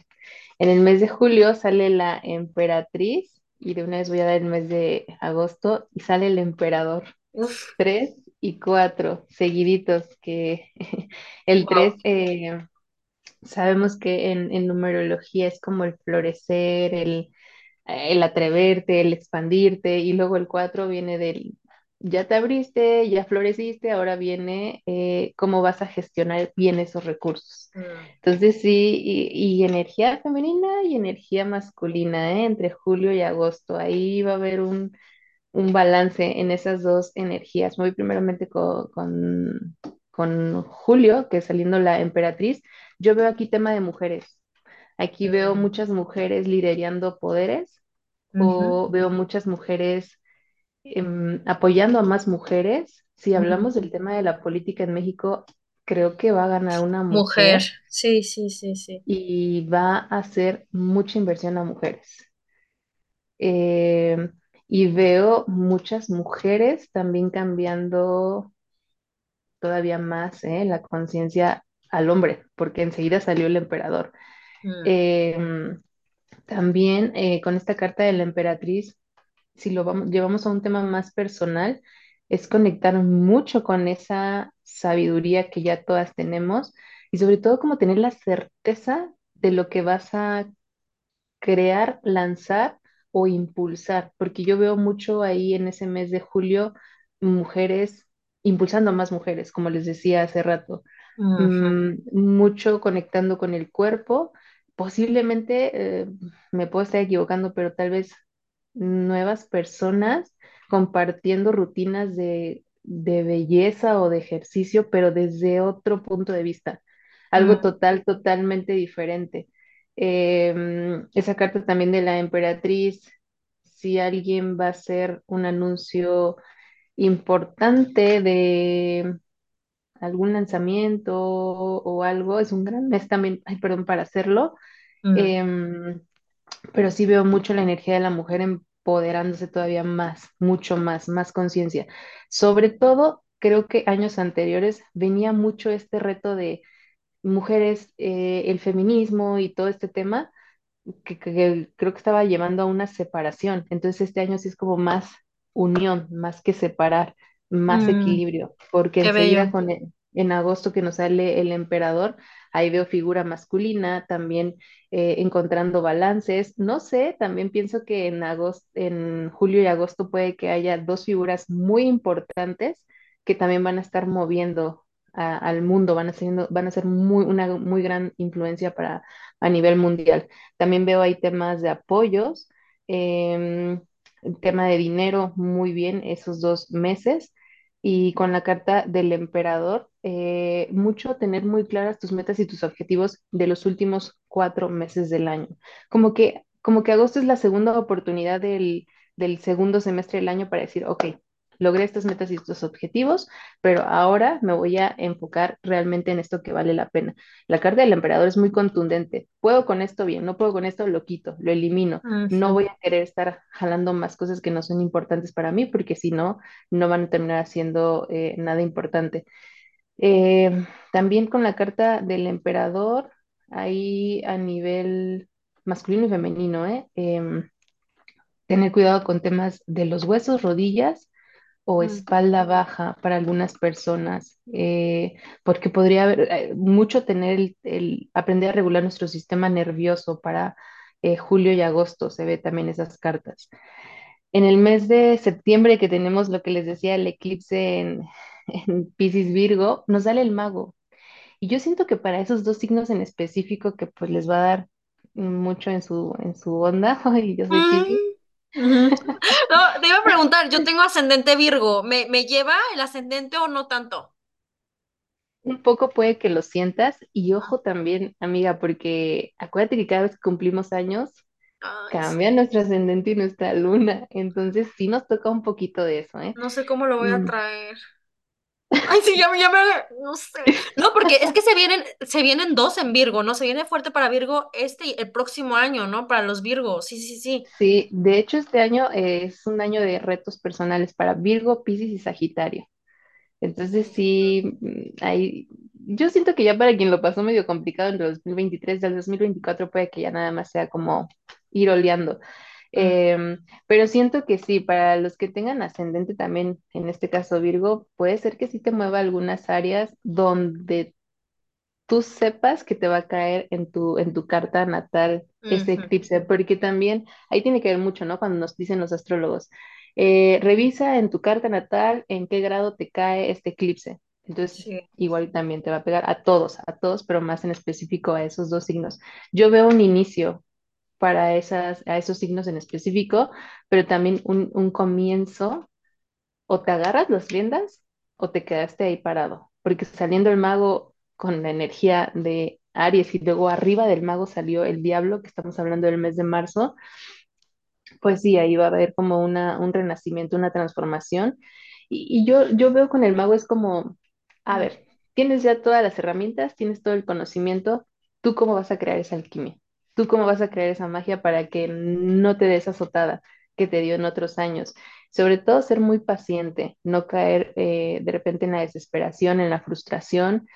En el mes de julio sale la emperatriz y de una vez voy a dar el mes de agosto y sale el emperador. Uf, Tres y cuatro seguiditos, que [laughs] el wow. tres eh, Sabemos que en, en numerología es como el florecer, el, el atreverte, el expandirte, y luego el 4 viene del, ya te abriste, ya floreciste, ahora viene eh, cómo vas a gestionar bien esos recursos. Mm, Entonces sí, y, y energía femenina y energía masculina, ¿eh? Entre julio y agosto, ahí va a haber un, un balance en esas dos energías. Muy primeramente con, con, con Julio, que saliendo la emperatriz, yo veo aquí tema de mujeres. Aquí veo muchas mujeres liderando poderes ujú, o veo muchas mujeres em, apoyando a más mujeres. Si hablamos del tema de la política en México, creo que va a ganar una Mujer, mujer sí, sí, sí, sí. y va a hacer mucha inversión a mujeres. Em, y veo muchas mujeres también cambiando todavía más eh, la conciencia al hombre, porque enseguida salió el emperador. Mm, Em, también eh, con esta carta de la emperatriz si lo vamos, llevamos a un tema más personal, es conectar mucho con esa sabiduría que ya todas tenemos y sobre todo como tener la certeza de lo que vas a crear, lanzar o impulsar, porque yo veo mucho ahí en ese mes de julio mujeres impulsando a más mujeres, como les decía hace rato, ujú, mm, mucho conectando con el cuerpo. Posiblemente, eh, me puedo estar equivocando, pero tal vez nuevas personas compartiendo rutinas de, de belleza o de ejercicio, pero desde otro punto de vista, algo mm, total, totalmente diferente. Em, esa carta también de la emperatriz, si alguien va a hacer un anuncio importante de algún lanzamiento o algo, es un gran mes también, ay, perdón, para hacerlo. Em, pero sí veo mucho la energía de la mujer empoderándose todavía más, mucho más, más conciencia. Sobre todo, creo que años anteriores venía mucho este reto de mujeres, eh, el feminismo y todo este tema que, que creo que estaba llevando a una separación. Entonces este año sí es como más unión, más que separar, más mm, equilibrio, porque enseguida con el- en agosto que nos sale el emperador, ahí veo figura masculina, también eh, encontrando balances. No sé, también pienso que en agosto, en julio y agosto puede que haya dos figuras muy importantes que también van a estar moviendo al mundo, van a van a ser muy, una muy gran influencia para a nivel mundial. También veo ahí temas de apoyos, em, tema de dinero, muy bien, esos dos meses. Y con la carta del emperador, eh, mucho tener muy claras tus metas y tus objetivos de los últimos cuatro meses del año. Como que, como que agosto es la segunda oportunidad del, del segundo semestre del año para decir, ok, logré estas metas y estos objetivos, pero ahora me voy a enfocar realmente en esto que vale la pena. La carta del emperador es muy contundente. Puedo con esto bien, no puedo con esto, lo quito, lo elimino. No voy a querer estar jalando más cosas que no son importantes para mí, porque si no, no van a terminar haciendo eh, nada importante. Eh, también con la carta del emperador, ahí a nivel masculino y femenino, ¿eh? Em, tener cuidado con temas de los huesos, rodillas o mm, espalda baja para algunas personas, eh, porque podría haber eh, mucho tener el, el aprender a regular nuestro sistema nervioso para eh, julio y agosto, se ve también esas cartas. En el mes de septiembre que tenemos lo que les decía, el eclipse en, [laughs] en Piscis Virgo, nos sale el mago. Y yo siento que para esos dos signos en específico que pues les va a dar mucho en su, en su onda, [laughs] y yo soy Piscis, [laughs] No, te iba a preguntar, yo tengo ascendente Virgo, ¿me, me lleva el ascendente o no tanto? Un poco puede que lo sientas y ojo también, amiga, porque acuérdate que cada vez que cumplimos años Ay, cambia sí. nuestro ascendente y nuestra luna, entonces sí nos toca un poquito de eso, ¿eh? No sé cómo lo voy a Mm, traer. Ay, sí, ya me, ya me, no sé. No, porque es que se vienen, se vienen dos en Virgo, ¿no? Se viene fuerte para Virgo este y el próximo año, ¿no? Para los Virgos. Sí, sí, sí. Sí, de hecho este año eh, es un año de retos personales para Virgo, Piscis y Sagitario. Entonces sí, mm, ahí, yo siento que ya para quien lo pasó medio complicado en el 2023, del 2024 puede que ya nada más sea como ir oleando. Em, pero siento que sí, para los que tengan ascendente también, en este caso Virgo, puede ser que sí te mueva algunas áreas donde tú sepas que te va a caer en tu, en tu carta natal ese eclipse, porque también ahí tiene que ver mucho, ¿no? Cuando nos dicen los astrólogos. eh, revisa en tu carta natal en qué grado te cae este eclipse. Entonces, Sí. igual también te va a pegar a todos, a todos, pero más en específico a esos dos signos. Yo veo un inicio para esas, a esos signos en específico, pero también un, un comienzo, o te agarras las riendas o te quedaste ahí parado, porque saliendo el mago con la energía de Aries y luego arriba del mago salió el diablo, que estamos hablando del mes de marzo, pues sí, ahí va a haber como una, un renacimiento, una transformación. Y, yo, yo veo con el mago es como, a ver, tienes ya todas las herramientas, tienes todo el conocimiento, ¿tú cómo vas a crear esa alquimia? ¿Tú cómo vas a crear esa magia para que no te des azotada que te dio en otros años? Sobre todo ser muy paciente, no caer eh, de repente en la desesperación, en la frustración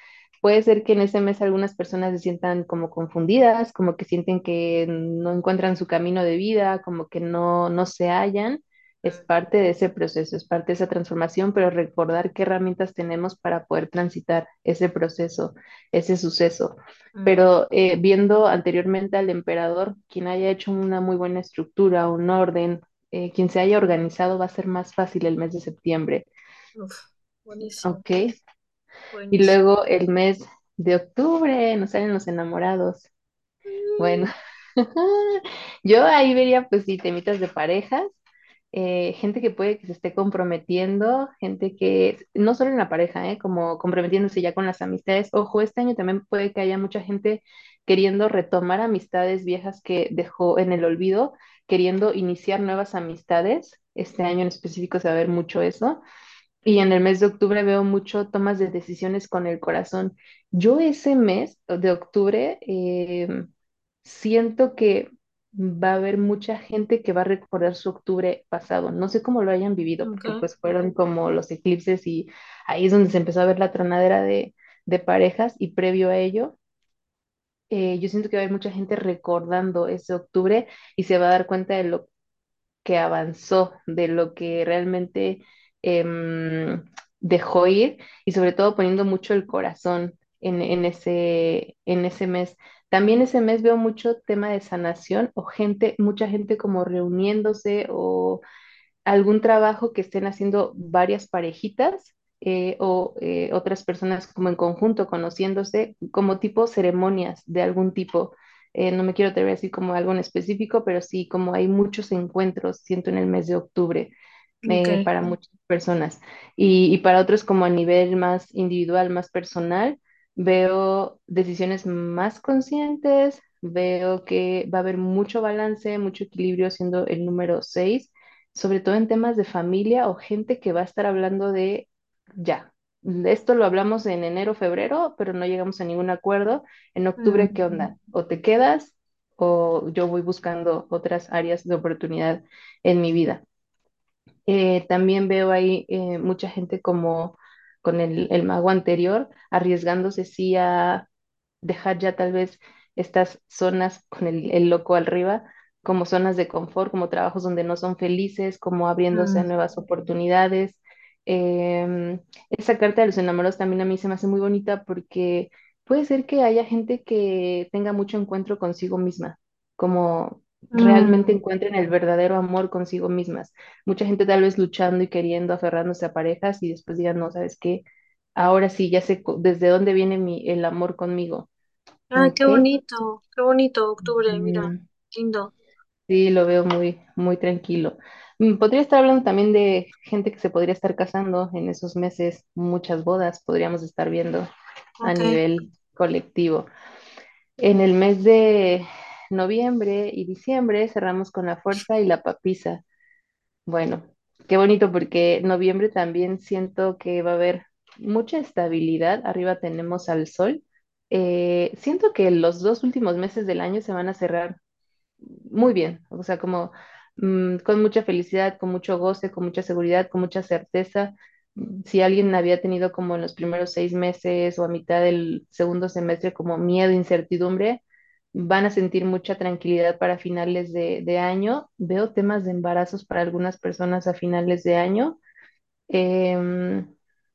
Puede ser que en ese mes algunas personas se sientan como confundidas, como que sienten que no encuentran su camino de vida, como que no, no se hallan. Es parte de ese proceso, es parte de esa transformación, pero recordar qué herramientas tenemos para poder transitar ese proceso, ese suceso. mm, Pero eh, viendo anteriormente al emperador, quien haya hecho una muy buena estructura, un orden, eh, quien se haya organizado, va a ser más fácil el mes de septiembre. uf, buenísimo, ¿Ok? Y luego el mes de octubre nos salen los enamorados. Bueno, Mm, [laughs] yo ahí vería pues sí, temitas de parejas, eh, gente que puede que se esté comprometiendo, gente que, no solo en la pareja, eh, como comprometiéndose ya con las amistades. Ojo, este año también puede que haya mucha gente queriendo retomar amistades viejas que dejó en el olvido, queriendo iniciar nuevas amistades. Este año en específico se va a ver mucho eso. Y en el mes de octubre veo mucho tomas de decisiones con el corazón. Yo ese mes de octubre eh, siento que va a haber mucha gente que va a recordar su octubre pasado. No sé cómo lo hayan vivido, porque pues fueron como los eclipses y ahí es donde se empezó a ver la tronadera de, de parejas y previo a ello, eh, yo siento que va a haber mucha gente recordando ese octubre y se va a dar cuenta de lo que avanzó, de lo que realmente em, dejó ir y sobre todo poniendo mucho el corazón en, en ese, en ese mes. También ese mes veo mucho tema de sanación o gente, mucha gente como reuniéndose o algún trabajo que estén haciendo varias parejitas eh, o eh, otras personas como en conjunto conociéndose como tipo ceremonias de algún tipo. Eh, no me quiero atrever a decir como algo en específico, pero sí como hay muchos encuentros, siento en el mes de octubre para muchas personas y, y para otros como a nivel más individual, más personal, veo decisiones más conscientes, veo que va a haber mucho balance, mucho equilibrio siendo el número seis sobre todo en temas de familia o gente que va a estar hablando de ya. Esto lo hablamos en enero, febrero, pero no llegamos a ningún acuerdo. En octubre, ¿qué onda? O te quedas o yo voy buscando otras áreas de oportunidad en mi vida. Eh, también veo ahí eh, mucha gente como con el, el mago anterior, arriesgándose sí a dejar ya tal vez estas zonas con el, el loco arriba, como zonas de confort, como trabajos donde no son felices, como abriéndose a mm. nuevas oportunidades. Em, esa carta de los enamorados también a mí se me hace muy bonita porque puede ser que haya gente que tenga mucho encuentro consigo misma, como realmente Mm. encuentren el verdadero amor consigo mismas. Mucha gente tal vez luchando y queriendo, aferrándose a parejas y después digan, no, ¿sabes qué? Ahora sí, ya sé desde dónde viene mi, el amor conmigo. Ay, qué bonito, qué bonito octubre, mira, Mm, lindo. sí, lo veo muy, muy tranquilo. Mm, Podría estar hablando también de gente que se podría estar casando en esos meses, muchas bodas podríamos estar viendo a nivel colectivo. En el mes de noviembre y diciembre cerramos con la fuerza y la papisa. Bueno, qué bonito porque noviembre también siento que va a haber mucha estabilidad. Arriba tenemos al sol. Eh, siento que los dos últimos meses del año se van a cerrar muy bien, o sea, como mm, con mucha felicidad, con mucho goce, con mucha seguridad, con mucha certeza. Si alguien había tenido como en los primeros seis meses o a mitad del segundo semestre como miedo, incertidumbre, van a sentir mucha tranquilidad para finales de, de año. Veo temas de embarazos para algunas personas a finales de año. Em,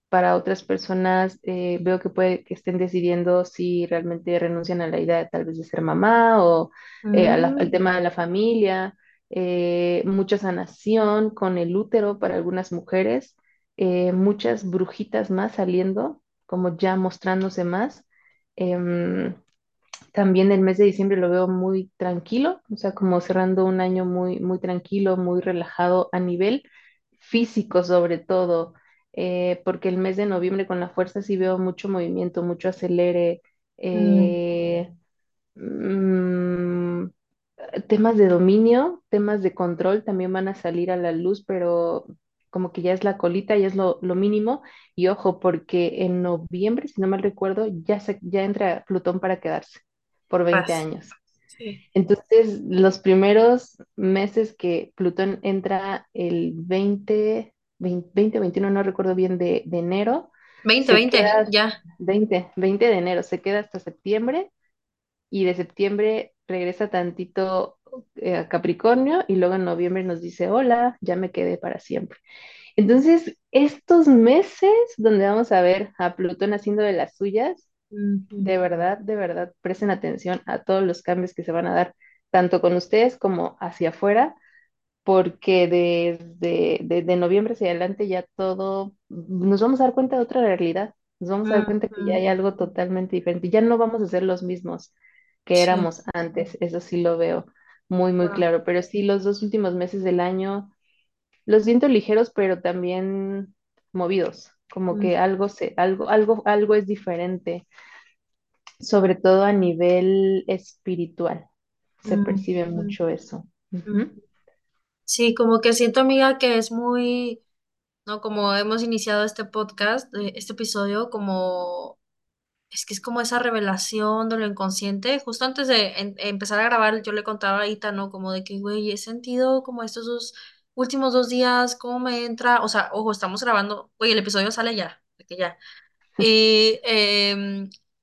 para otras personas eh, veo que puede que estén decidiendo si realmente renuncian a la idea tal vez de ser mamá o eh, la- al Mm, tema de la familia. eh, mucha sanación con el útero para algunas mujeres, muchas brujitas más saliendo, como ya mostrándose más. También el mes de diciembre lo veo muy tranquilo, o sea, como cerrando un año muy, muy tranquilo, muy relajado a nivel físico sobre todo, eh, porque el mes de noviembre con la fuerza sí veo mucho movimiento, mucho acelere, eh, mm, temas de dominio, temas de control también van a salir a la luz, pero como que ya es la colita, ya es lo, lo mínimo. Y ojo, porque en noviembre, si no mal recuerdo, ya, se, ya entra Plutón para quedarse por 20 paz. años. Sí. Entonces, los primeros meses que Plutón entra el 20, 20, 21, no recuerdo bien, de, de enero, veinte se veinte queda ya. 20, 20 de enero, se queda hasta septiembre y de septiembre regresa tantito eh, a Capricornio y luego en noviembre nos dice, hola, ya me quedé para siempre. Entonces, estos meses donde vamos a ver a Plutón haciendo de las suyas. De verdad, de verdad, presten atención a todos los cambios que se van a dar, tanto con ustedes como hacia afuera, porque desde, desde noviembre hacia adelante ya todo, nos vamos a dar cuenta de otra realidad, nos vamos a dar cuenta que ya hay algo totalmente diferente, ya no vamos a ser los mismos que Sí. éramos antes, eso sí lo veo muy, muy claro, pero sí, los dos últimos meses del año los siento ligeros, pero también movidos, como Mm, que algo se, algo, algo, algo es diferente sobre todo a nivel espiritual. Se mm, percibe mucho eso. Sí, como que siento, amiga, que es muy, ¿no? Como hemos iniciado este podcast, eh, este episodio, como, es que es como esa revelación de lo inconsciente. Justo antes de en- empezar a grabar, yo le contaba a Ita, ¿no? Como de que, güey, he sentido como estos dos últimos dos días, cómo me entra, o sea, ojo, estamos grabando, güey, el episodio sale ya, de que ya. Y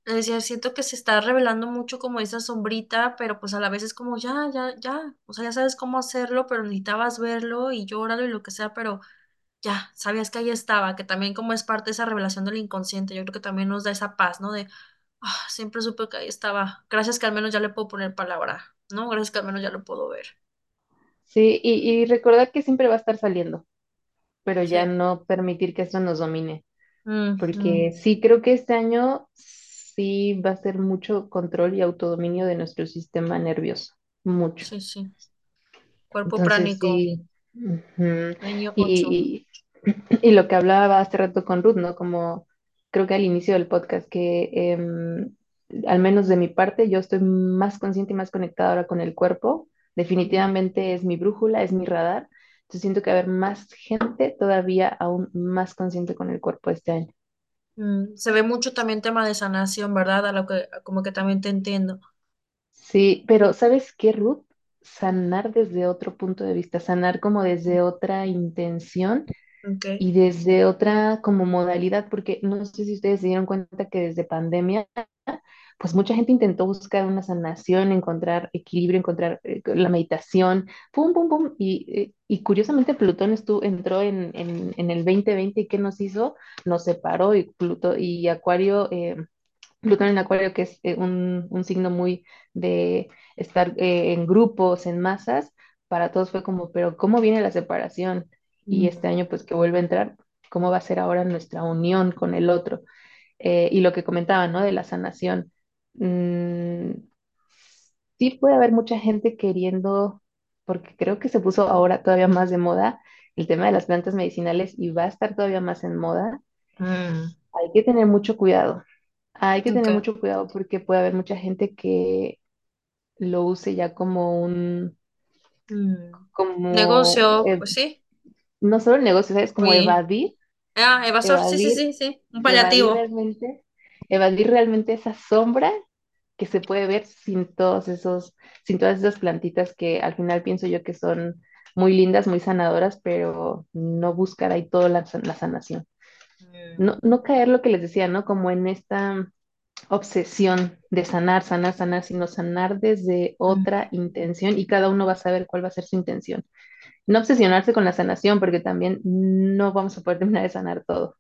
le decía, siento que se está revelando mucho como esa sombrita, pero pues a la vez es como ya, ya, ya, o sea, ya sabes cómo hacerlo, pero necesitabas verlo y llóralo y lo que sea, pero ya, sabías que ahí estaba, que también como es parte de esa revelación del inconsciente, yo creo que también nos da esa paz, ¿no? De, ah, siempre supe que ahí estaba, gracias que al menos ya le puedo poner palabra, ¿no? Gracias que al menos ya lo puedo ver. Sí, y, y recordar que siempre va a estar saliendo, pero ya no permitir que eso nos domine, Ujú. porque sí creo que este año sí va a ser mucho control y autodominio de nuestro sistema nervioso, mucho. Sí, sí. Cuerpo Entonces pránico, sí. ujú. año 8. Y, [clears throat] y lo que hablaba hace rato con Ruth, ¿no? Como creo que al inicio del podcast, que em, al menos de mi parte, yo estoy más consciente y más conectada ahora con el cuerpo. Definitivamente es mi brújula, es mi radar. Entonces siento que va a haber más gente todavía aún más consciente con el cuerpo este año. Mm, se ve mucho también tema de sanación, ¿verdad? A lo que, como que también te entiendo. Sí, pero ¿sabes qué, Ruth? Sanar desde otro punto de vista, sanar como desde otra intención y desde otra como modalidad, porque no sé si ustedes se dieron cuenta que desde pandemia, pues mucha gente intentó buscar una sanación, encontrar equilibrio, encontrar eh, la meditación, pum, pum, pum, y, eh, y curiosamente Plutón estuvo, entró en, en, en el 2020 y ¿qué nos hizo? Nos separó y Pluto y Acuario. eh, Plutón en Acuario, que es un, un signo muy de estar eh, en grupos, en masas, para todos fue como, pero ¿cómo viene la separación? Y este año, pues que vuelve a entrar, ¿cómo va a ser ahora nuestra unión con el otro? Eh, y lo que comentaba, ¿no? De la sanación. Mm, sí puede haber mucha gente queriendo, porque creo que se puso ahora todavía más de moda el tema de las plantas medicinales y va a estar todavía más en moda. mm, Hay que tener mucho cuidado hay que tener mucho cuidado porque puede haber mucha gente que lo use ya como un, Mm. como, Negocio, eh, pues sí. no solo el negocio, ¿sabes? Como evadir, Ah, evasor, sí, sí, evadir, sí, sí. Un evadir paliativo. realmente, evadir realmente esa sombra que se puede ver sin todos esos, sin todas esas plantitas que al final pienso yo que son muy lindas, muy sanadoras, pero no buscar ahí toda la, la sanación. Mm, No, no caer lo que les decía, ¿no? Como en esta obsesión de sanar, sanar, sanar, sino sanar desde mm, otra intención y cada uno va a saber cuál va a ser su intención. No obsesionarse con la sanación porque también no vamos a poder terminar de sanar todo.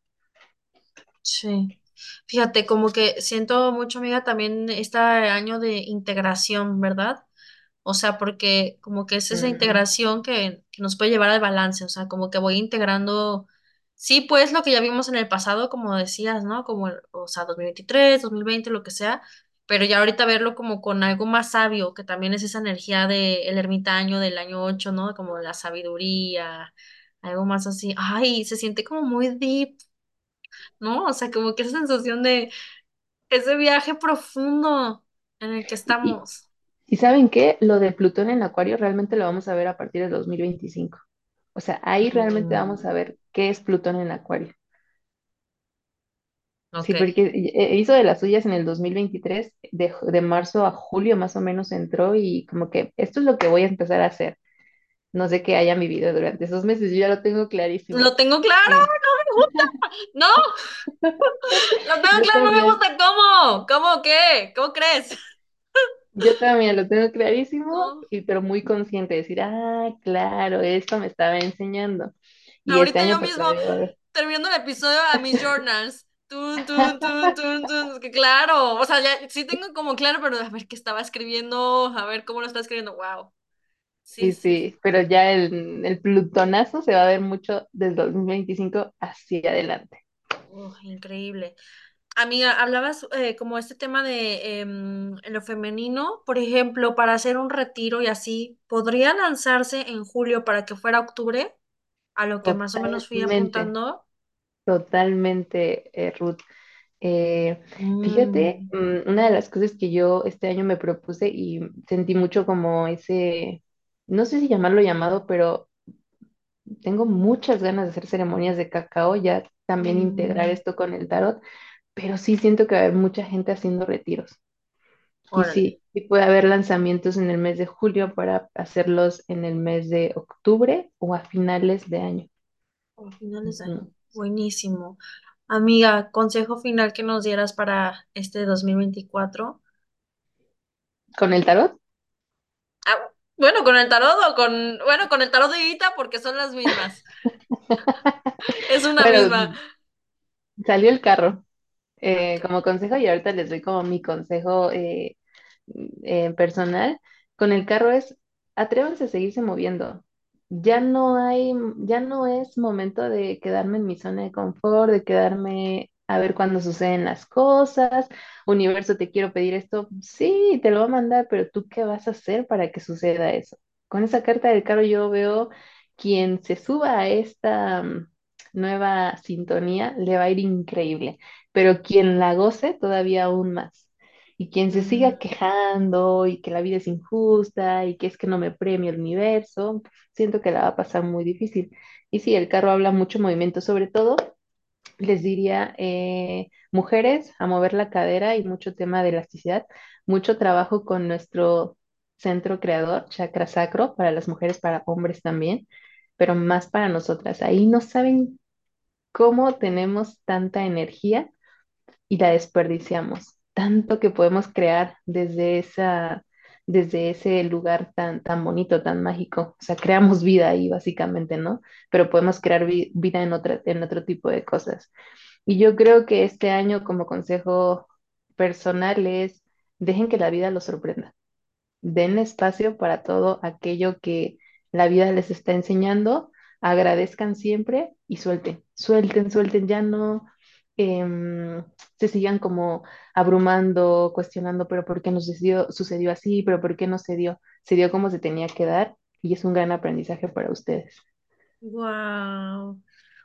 sí. Fíjate, como que siento mucho, amiga, también este año de integración, ¿verdad? O sea, porque como que es esa integración que, que nos puede llevar al balance, o sea, como que voy integrando, sí, pues lo que ya vimos en el pasado, como decías, ¿no? Como, el- o sea, 2023, 2020, lo que sea, pero ya ahorita verlo como con algo más sabio, que también es esa energía del ermitaño del año 8, ¿no? Como la sabiduría, algo más así. Ay, se siente como muy deep, ¿no? O sea, como que esa sensación de ese viaje profundo en el que estamos. y ¿saben qué? Lo de Plutón en Acuario realmente lo vamos a ver a partir del 2025. O sea, ahí realmente vamos a ver qué es Plutón en Acuario. Sí, ok. porque eh, hizo de las suyas en el 2023, de, de marzo a julio más o menos entró y como que esto es lo que voy a empezar a hacer. No sé qué hayan vivido durante esos meses, yo ya lo tengo clarísimo. Lo tengo claro, Eh, gusta. No, lo tengo claro, no me gusta. ¿Cómo? ¿Cómo qué? ¿Cómo crees? yo también lo tengo clarísimo, y, pero muy consciente de decir, ah, claro, esto me estaba enseñando. Y este Ahorita yo pues mismo, terminando el episodio a mis journals. Tun, tun, tun, que claro, o sea, ya sí tengo como claro, pero a ver qué estaba escribiendo, a ver cómo lo está escribiendo. Wow. Sí, Sí, pero ya el, el plutonazo se va a ver mucho del 2025 hacia adelante. Increíble. Amiga, hablabas eh, como este tema de en lo femenino, por ejemplo, para hacer un retiro y así, ¿podría lanzarse en julio para que fuera octubre? A lo que más o menos fui apuntando. Totalmente, eh, Ruth. Eh, fíjate, Mm, mm, una de las cosas que yo este año me propuse y sentí mucho como ese, no sé si llamarlo llamado, pero tengo muchas ganas de hacer ceremonias de cacao, ya también integrar mm, esto con el tarot, pero sí siento que va a haber mucha gente haciendo retiros. Y sí, sí puede haber lanzamientos en el mes de julio para hacerlos en el mes de octubre o a finales de año. a finales de año. Buenísimo. Amiga, consejo final que nos dieras para este 2024. ¿Con el tarot? Ah, bueno, con el tarot o con, bueno, con el tarot de Ita porque son las mismas. [laughs] Es una misma. Salió el carro. Eh, como consejo, y ahorita les doy como mi consejo eh, eh, personal, con el carro es atrévanse a seguirse moviendo. Ya no hay, ya no es momento de quedarme en mi zona de confort, de quedarme a ver cuándo suceden las cosas. Universo, te quiero pedir esto. Sí, te lo voy a mandar, pero tú qué vas a hacer para que suceda eso. Con esa carta del carro yo veo quien se suba a esta mm, nueva sintonía le va a ir increíble pero quien la goce todavía aún más. Y quien se siga quejando y que la vida es injusta y que es que no me premia el universo, siento que la va a pasar muy difícil. Y sí, el carro habla mucho movimiento, sobre todo les diría, eh, mujeres, a mover la cadera y mucho tema de elasticidad, mucho trabajo con nuestro centro creador, chakra sacro, para las mujeres, para hombres también, pero más para nosotras. Ahí no saben cómo tenemos tanta energía y la desperdiciamos. Tanto que podemos crear desde esa, desde ese lugar tan, tan bonito, tan mágico. O sea, creamos vida ahí básicamente, ¿no? Pero podemos crear vi- vida en otra, en otro tipo de cosas. Y yo creo que este año como consejo personal es, dejen que la vida los sorprenda den espacio para todo aquello que la vida les está enseñando, agradezcan siempre y suelten, suelten, suelten, ya no em, se sigan como abrumando, cuestionando, pero ¿por qué no sucedió, sucedió así? ¿Pero por qué no se dio? Se dio como se tenía que dar y es un gran aprendizaje para ustedes. wow.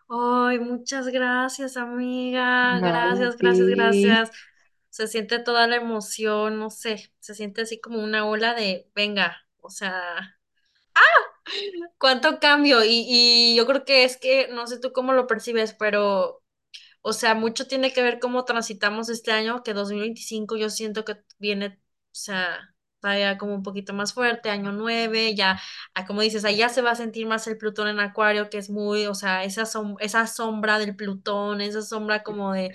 Ay, muchas gracias, amiga. Gracias, gracias, gracias. Se siente toda la emoción, no sé, se siente así como una ola de, venga, o sea, [laughs] cuánto cambio. Y, y yo creo que es que, no sé tú cómo lo percibes, pero O sea, mucho tiene que ver cómo transitamos este año, que 2025 yo siento que viene, o sea, vaya como un poquito más fuerte, año 9 ya, ah, como dices, ya se va a sentir más el Plutón en Acuario, que es muy, o sea, esa, som- esa sombra del Plutón, esa sombra como de,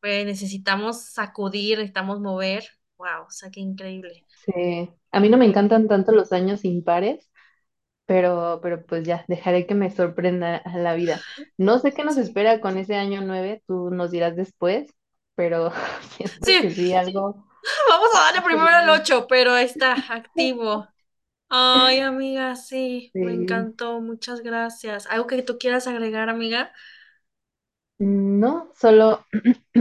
pues, necesitamos sacudir, necesitamos mover. Wow, o sea, qué increíble, Sí. A mí no me encantan tanto los años impares, Pero, pero pues ya, dejaré que me sorprenda a la vida. No sé qué nos espera con ese año nueve, tú nos dirás después, pero [laughs] siento Sí, que sí, algo, [laughs] vamos a darle primero al viene. 8 pero está [laughs] activo. Ay, amiga, sí, me encantó, muchas gracias. ¿Algo que tú quieras agregar, amiga? No, solo [clears throat]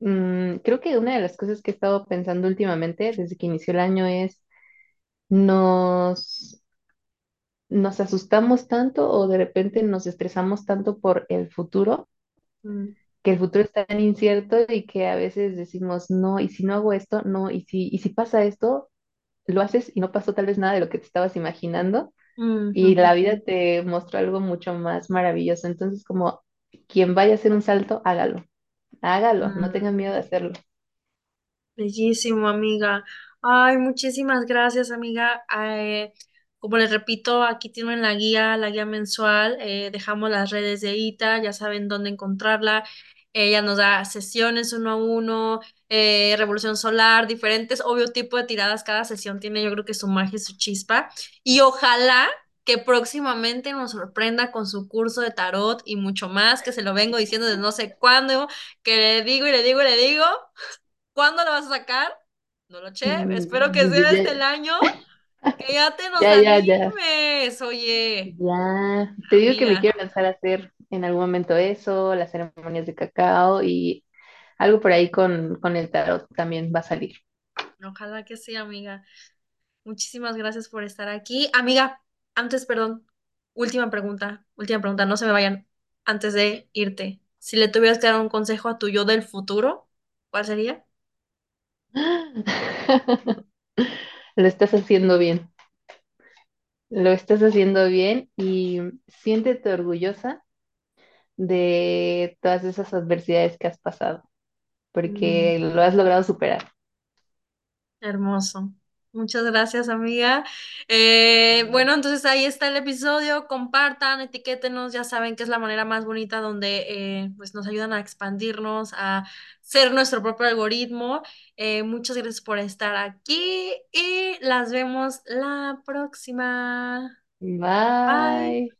mm, creo que una de las cosas que he estado pensando últimamente desde que inició el año es nos, nos asustamos tanto o de repente nos estresamos tanto por el futuro, Mm, que el futuro es tan incierto y que a veces decimos, no, y si no hago esto, no, y si, y si pasa esto, lo haces y no pasó tal vez nada de lo que te estabas imaginando mm, y la vida te mostró algo mucho más maravilloso. Entonces, como quien vaya a hacer un salto, hágalo, hágalo, no mm. tengan miedo de hacerlo. Bellísimo, amiga. Ay, muchísimas gracias, amiga. Eh, como les repito, aquí tienen la guía, la guía mensual. eh, dejamos las redes de Ita, ya saben dónde encontrarla. Ella nos da sesiones uno a uno, eh, revolución solar, diferentes, obvio, tipo de tiradas. Cada sesión tiene, yo creo que su magia y su chispa. Y ojalá que próximamente nos sorprenda con su curso de tarot y mucho más, que se lo vengo diciendo desde no sé cuándo, que le digo y le digo y le digo. ¿Cuándo lo vas a sacar? No lo sé. Espero que sea este el año. Que ya te nos ya, ya, ya, animes. Oye, ya. Te digo que me quiero lanzar a hacer en algún momento eso, las ceremonias de cacao y algo por ahí con, con el tarot también va a salir. ojalá que sí, amiga. Muchísimas gracias por estar aquí. Amiga, antes, perdón, última pregunta, última pregunta, no se me vayan antes de irte. Si le tuvieras que dar un consejo a tu yo del futuro, ¿cuál sería? [laughs] Lo estás haciendo bien, lo estás haciendo bien y siéntete orgullosa de todas esas adversidades que has pasado, Mm. porque lo has logrado superar. Hermoso. Muchas gracias, amiga. Eh, bueno, entonces ahí está el episodio. Compartan, etiquétenos. Ya saben que es la manera más bonita donde eh, pues nos ayudan a expandirnos, a ser nuestro propio algoritmo. Eh, muchas gracias por estar aquí y las vemos la próxima. Bye. Bye.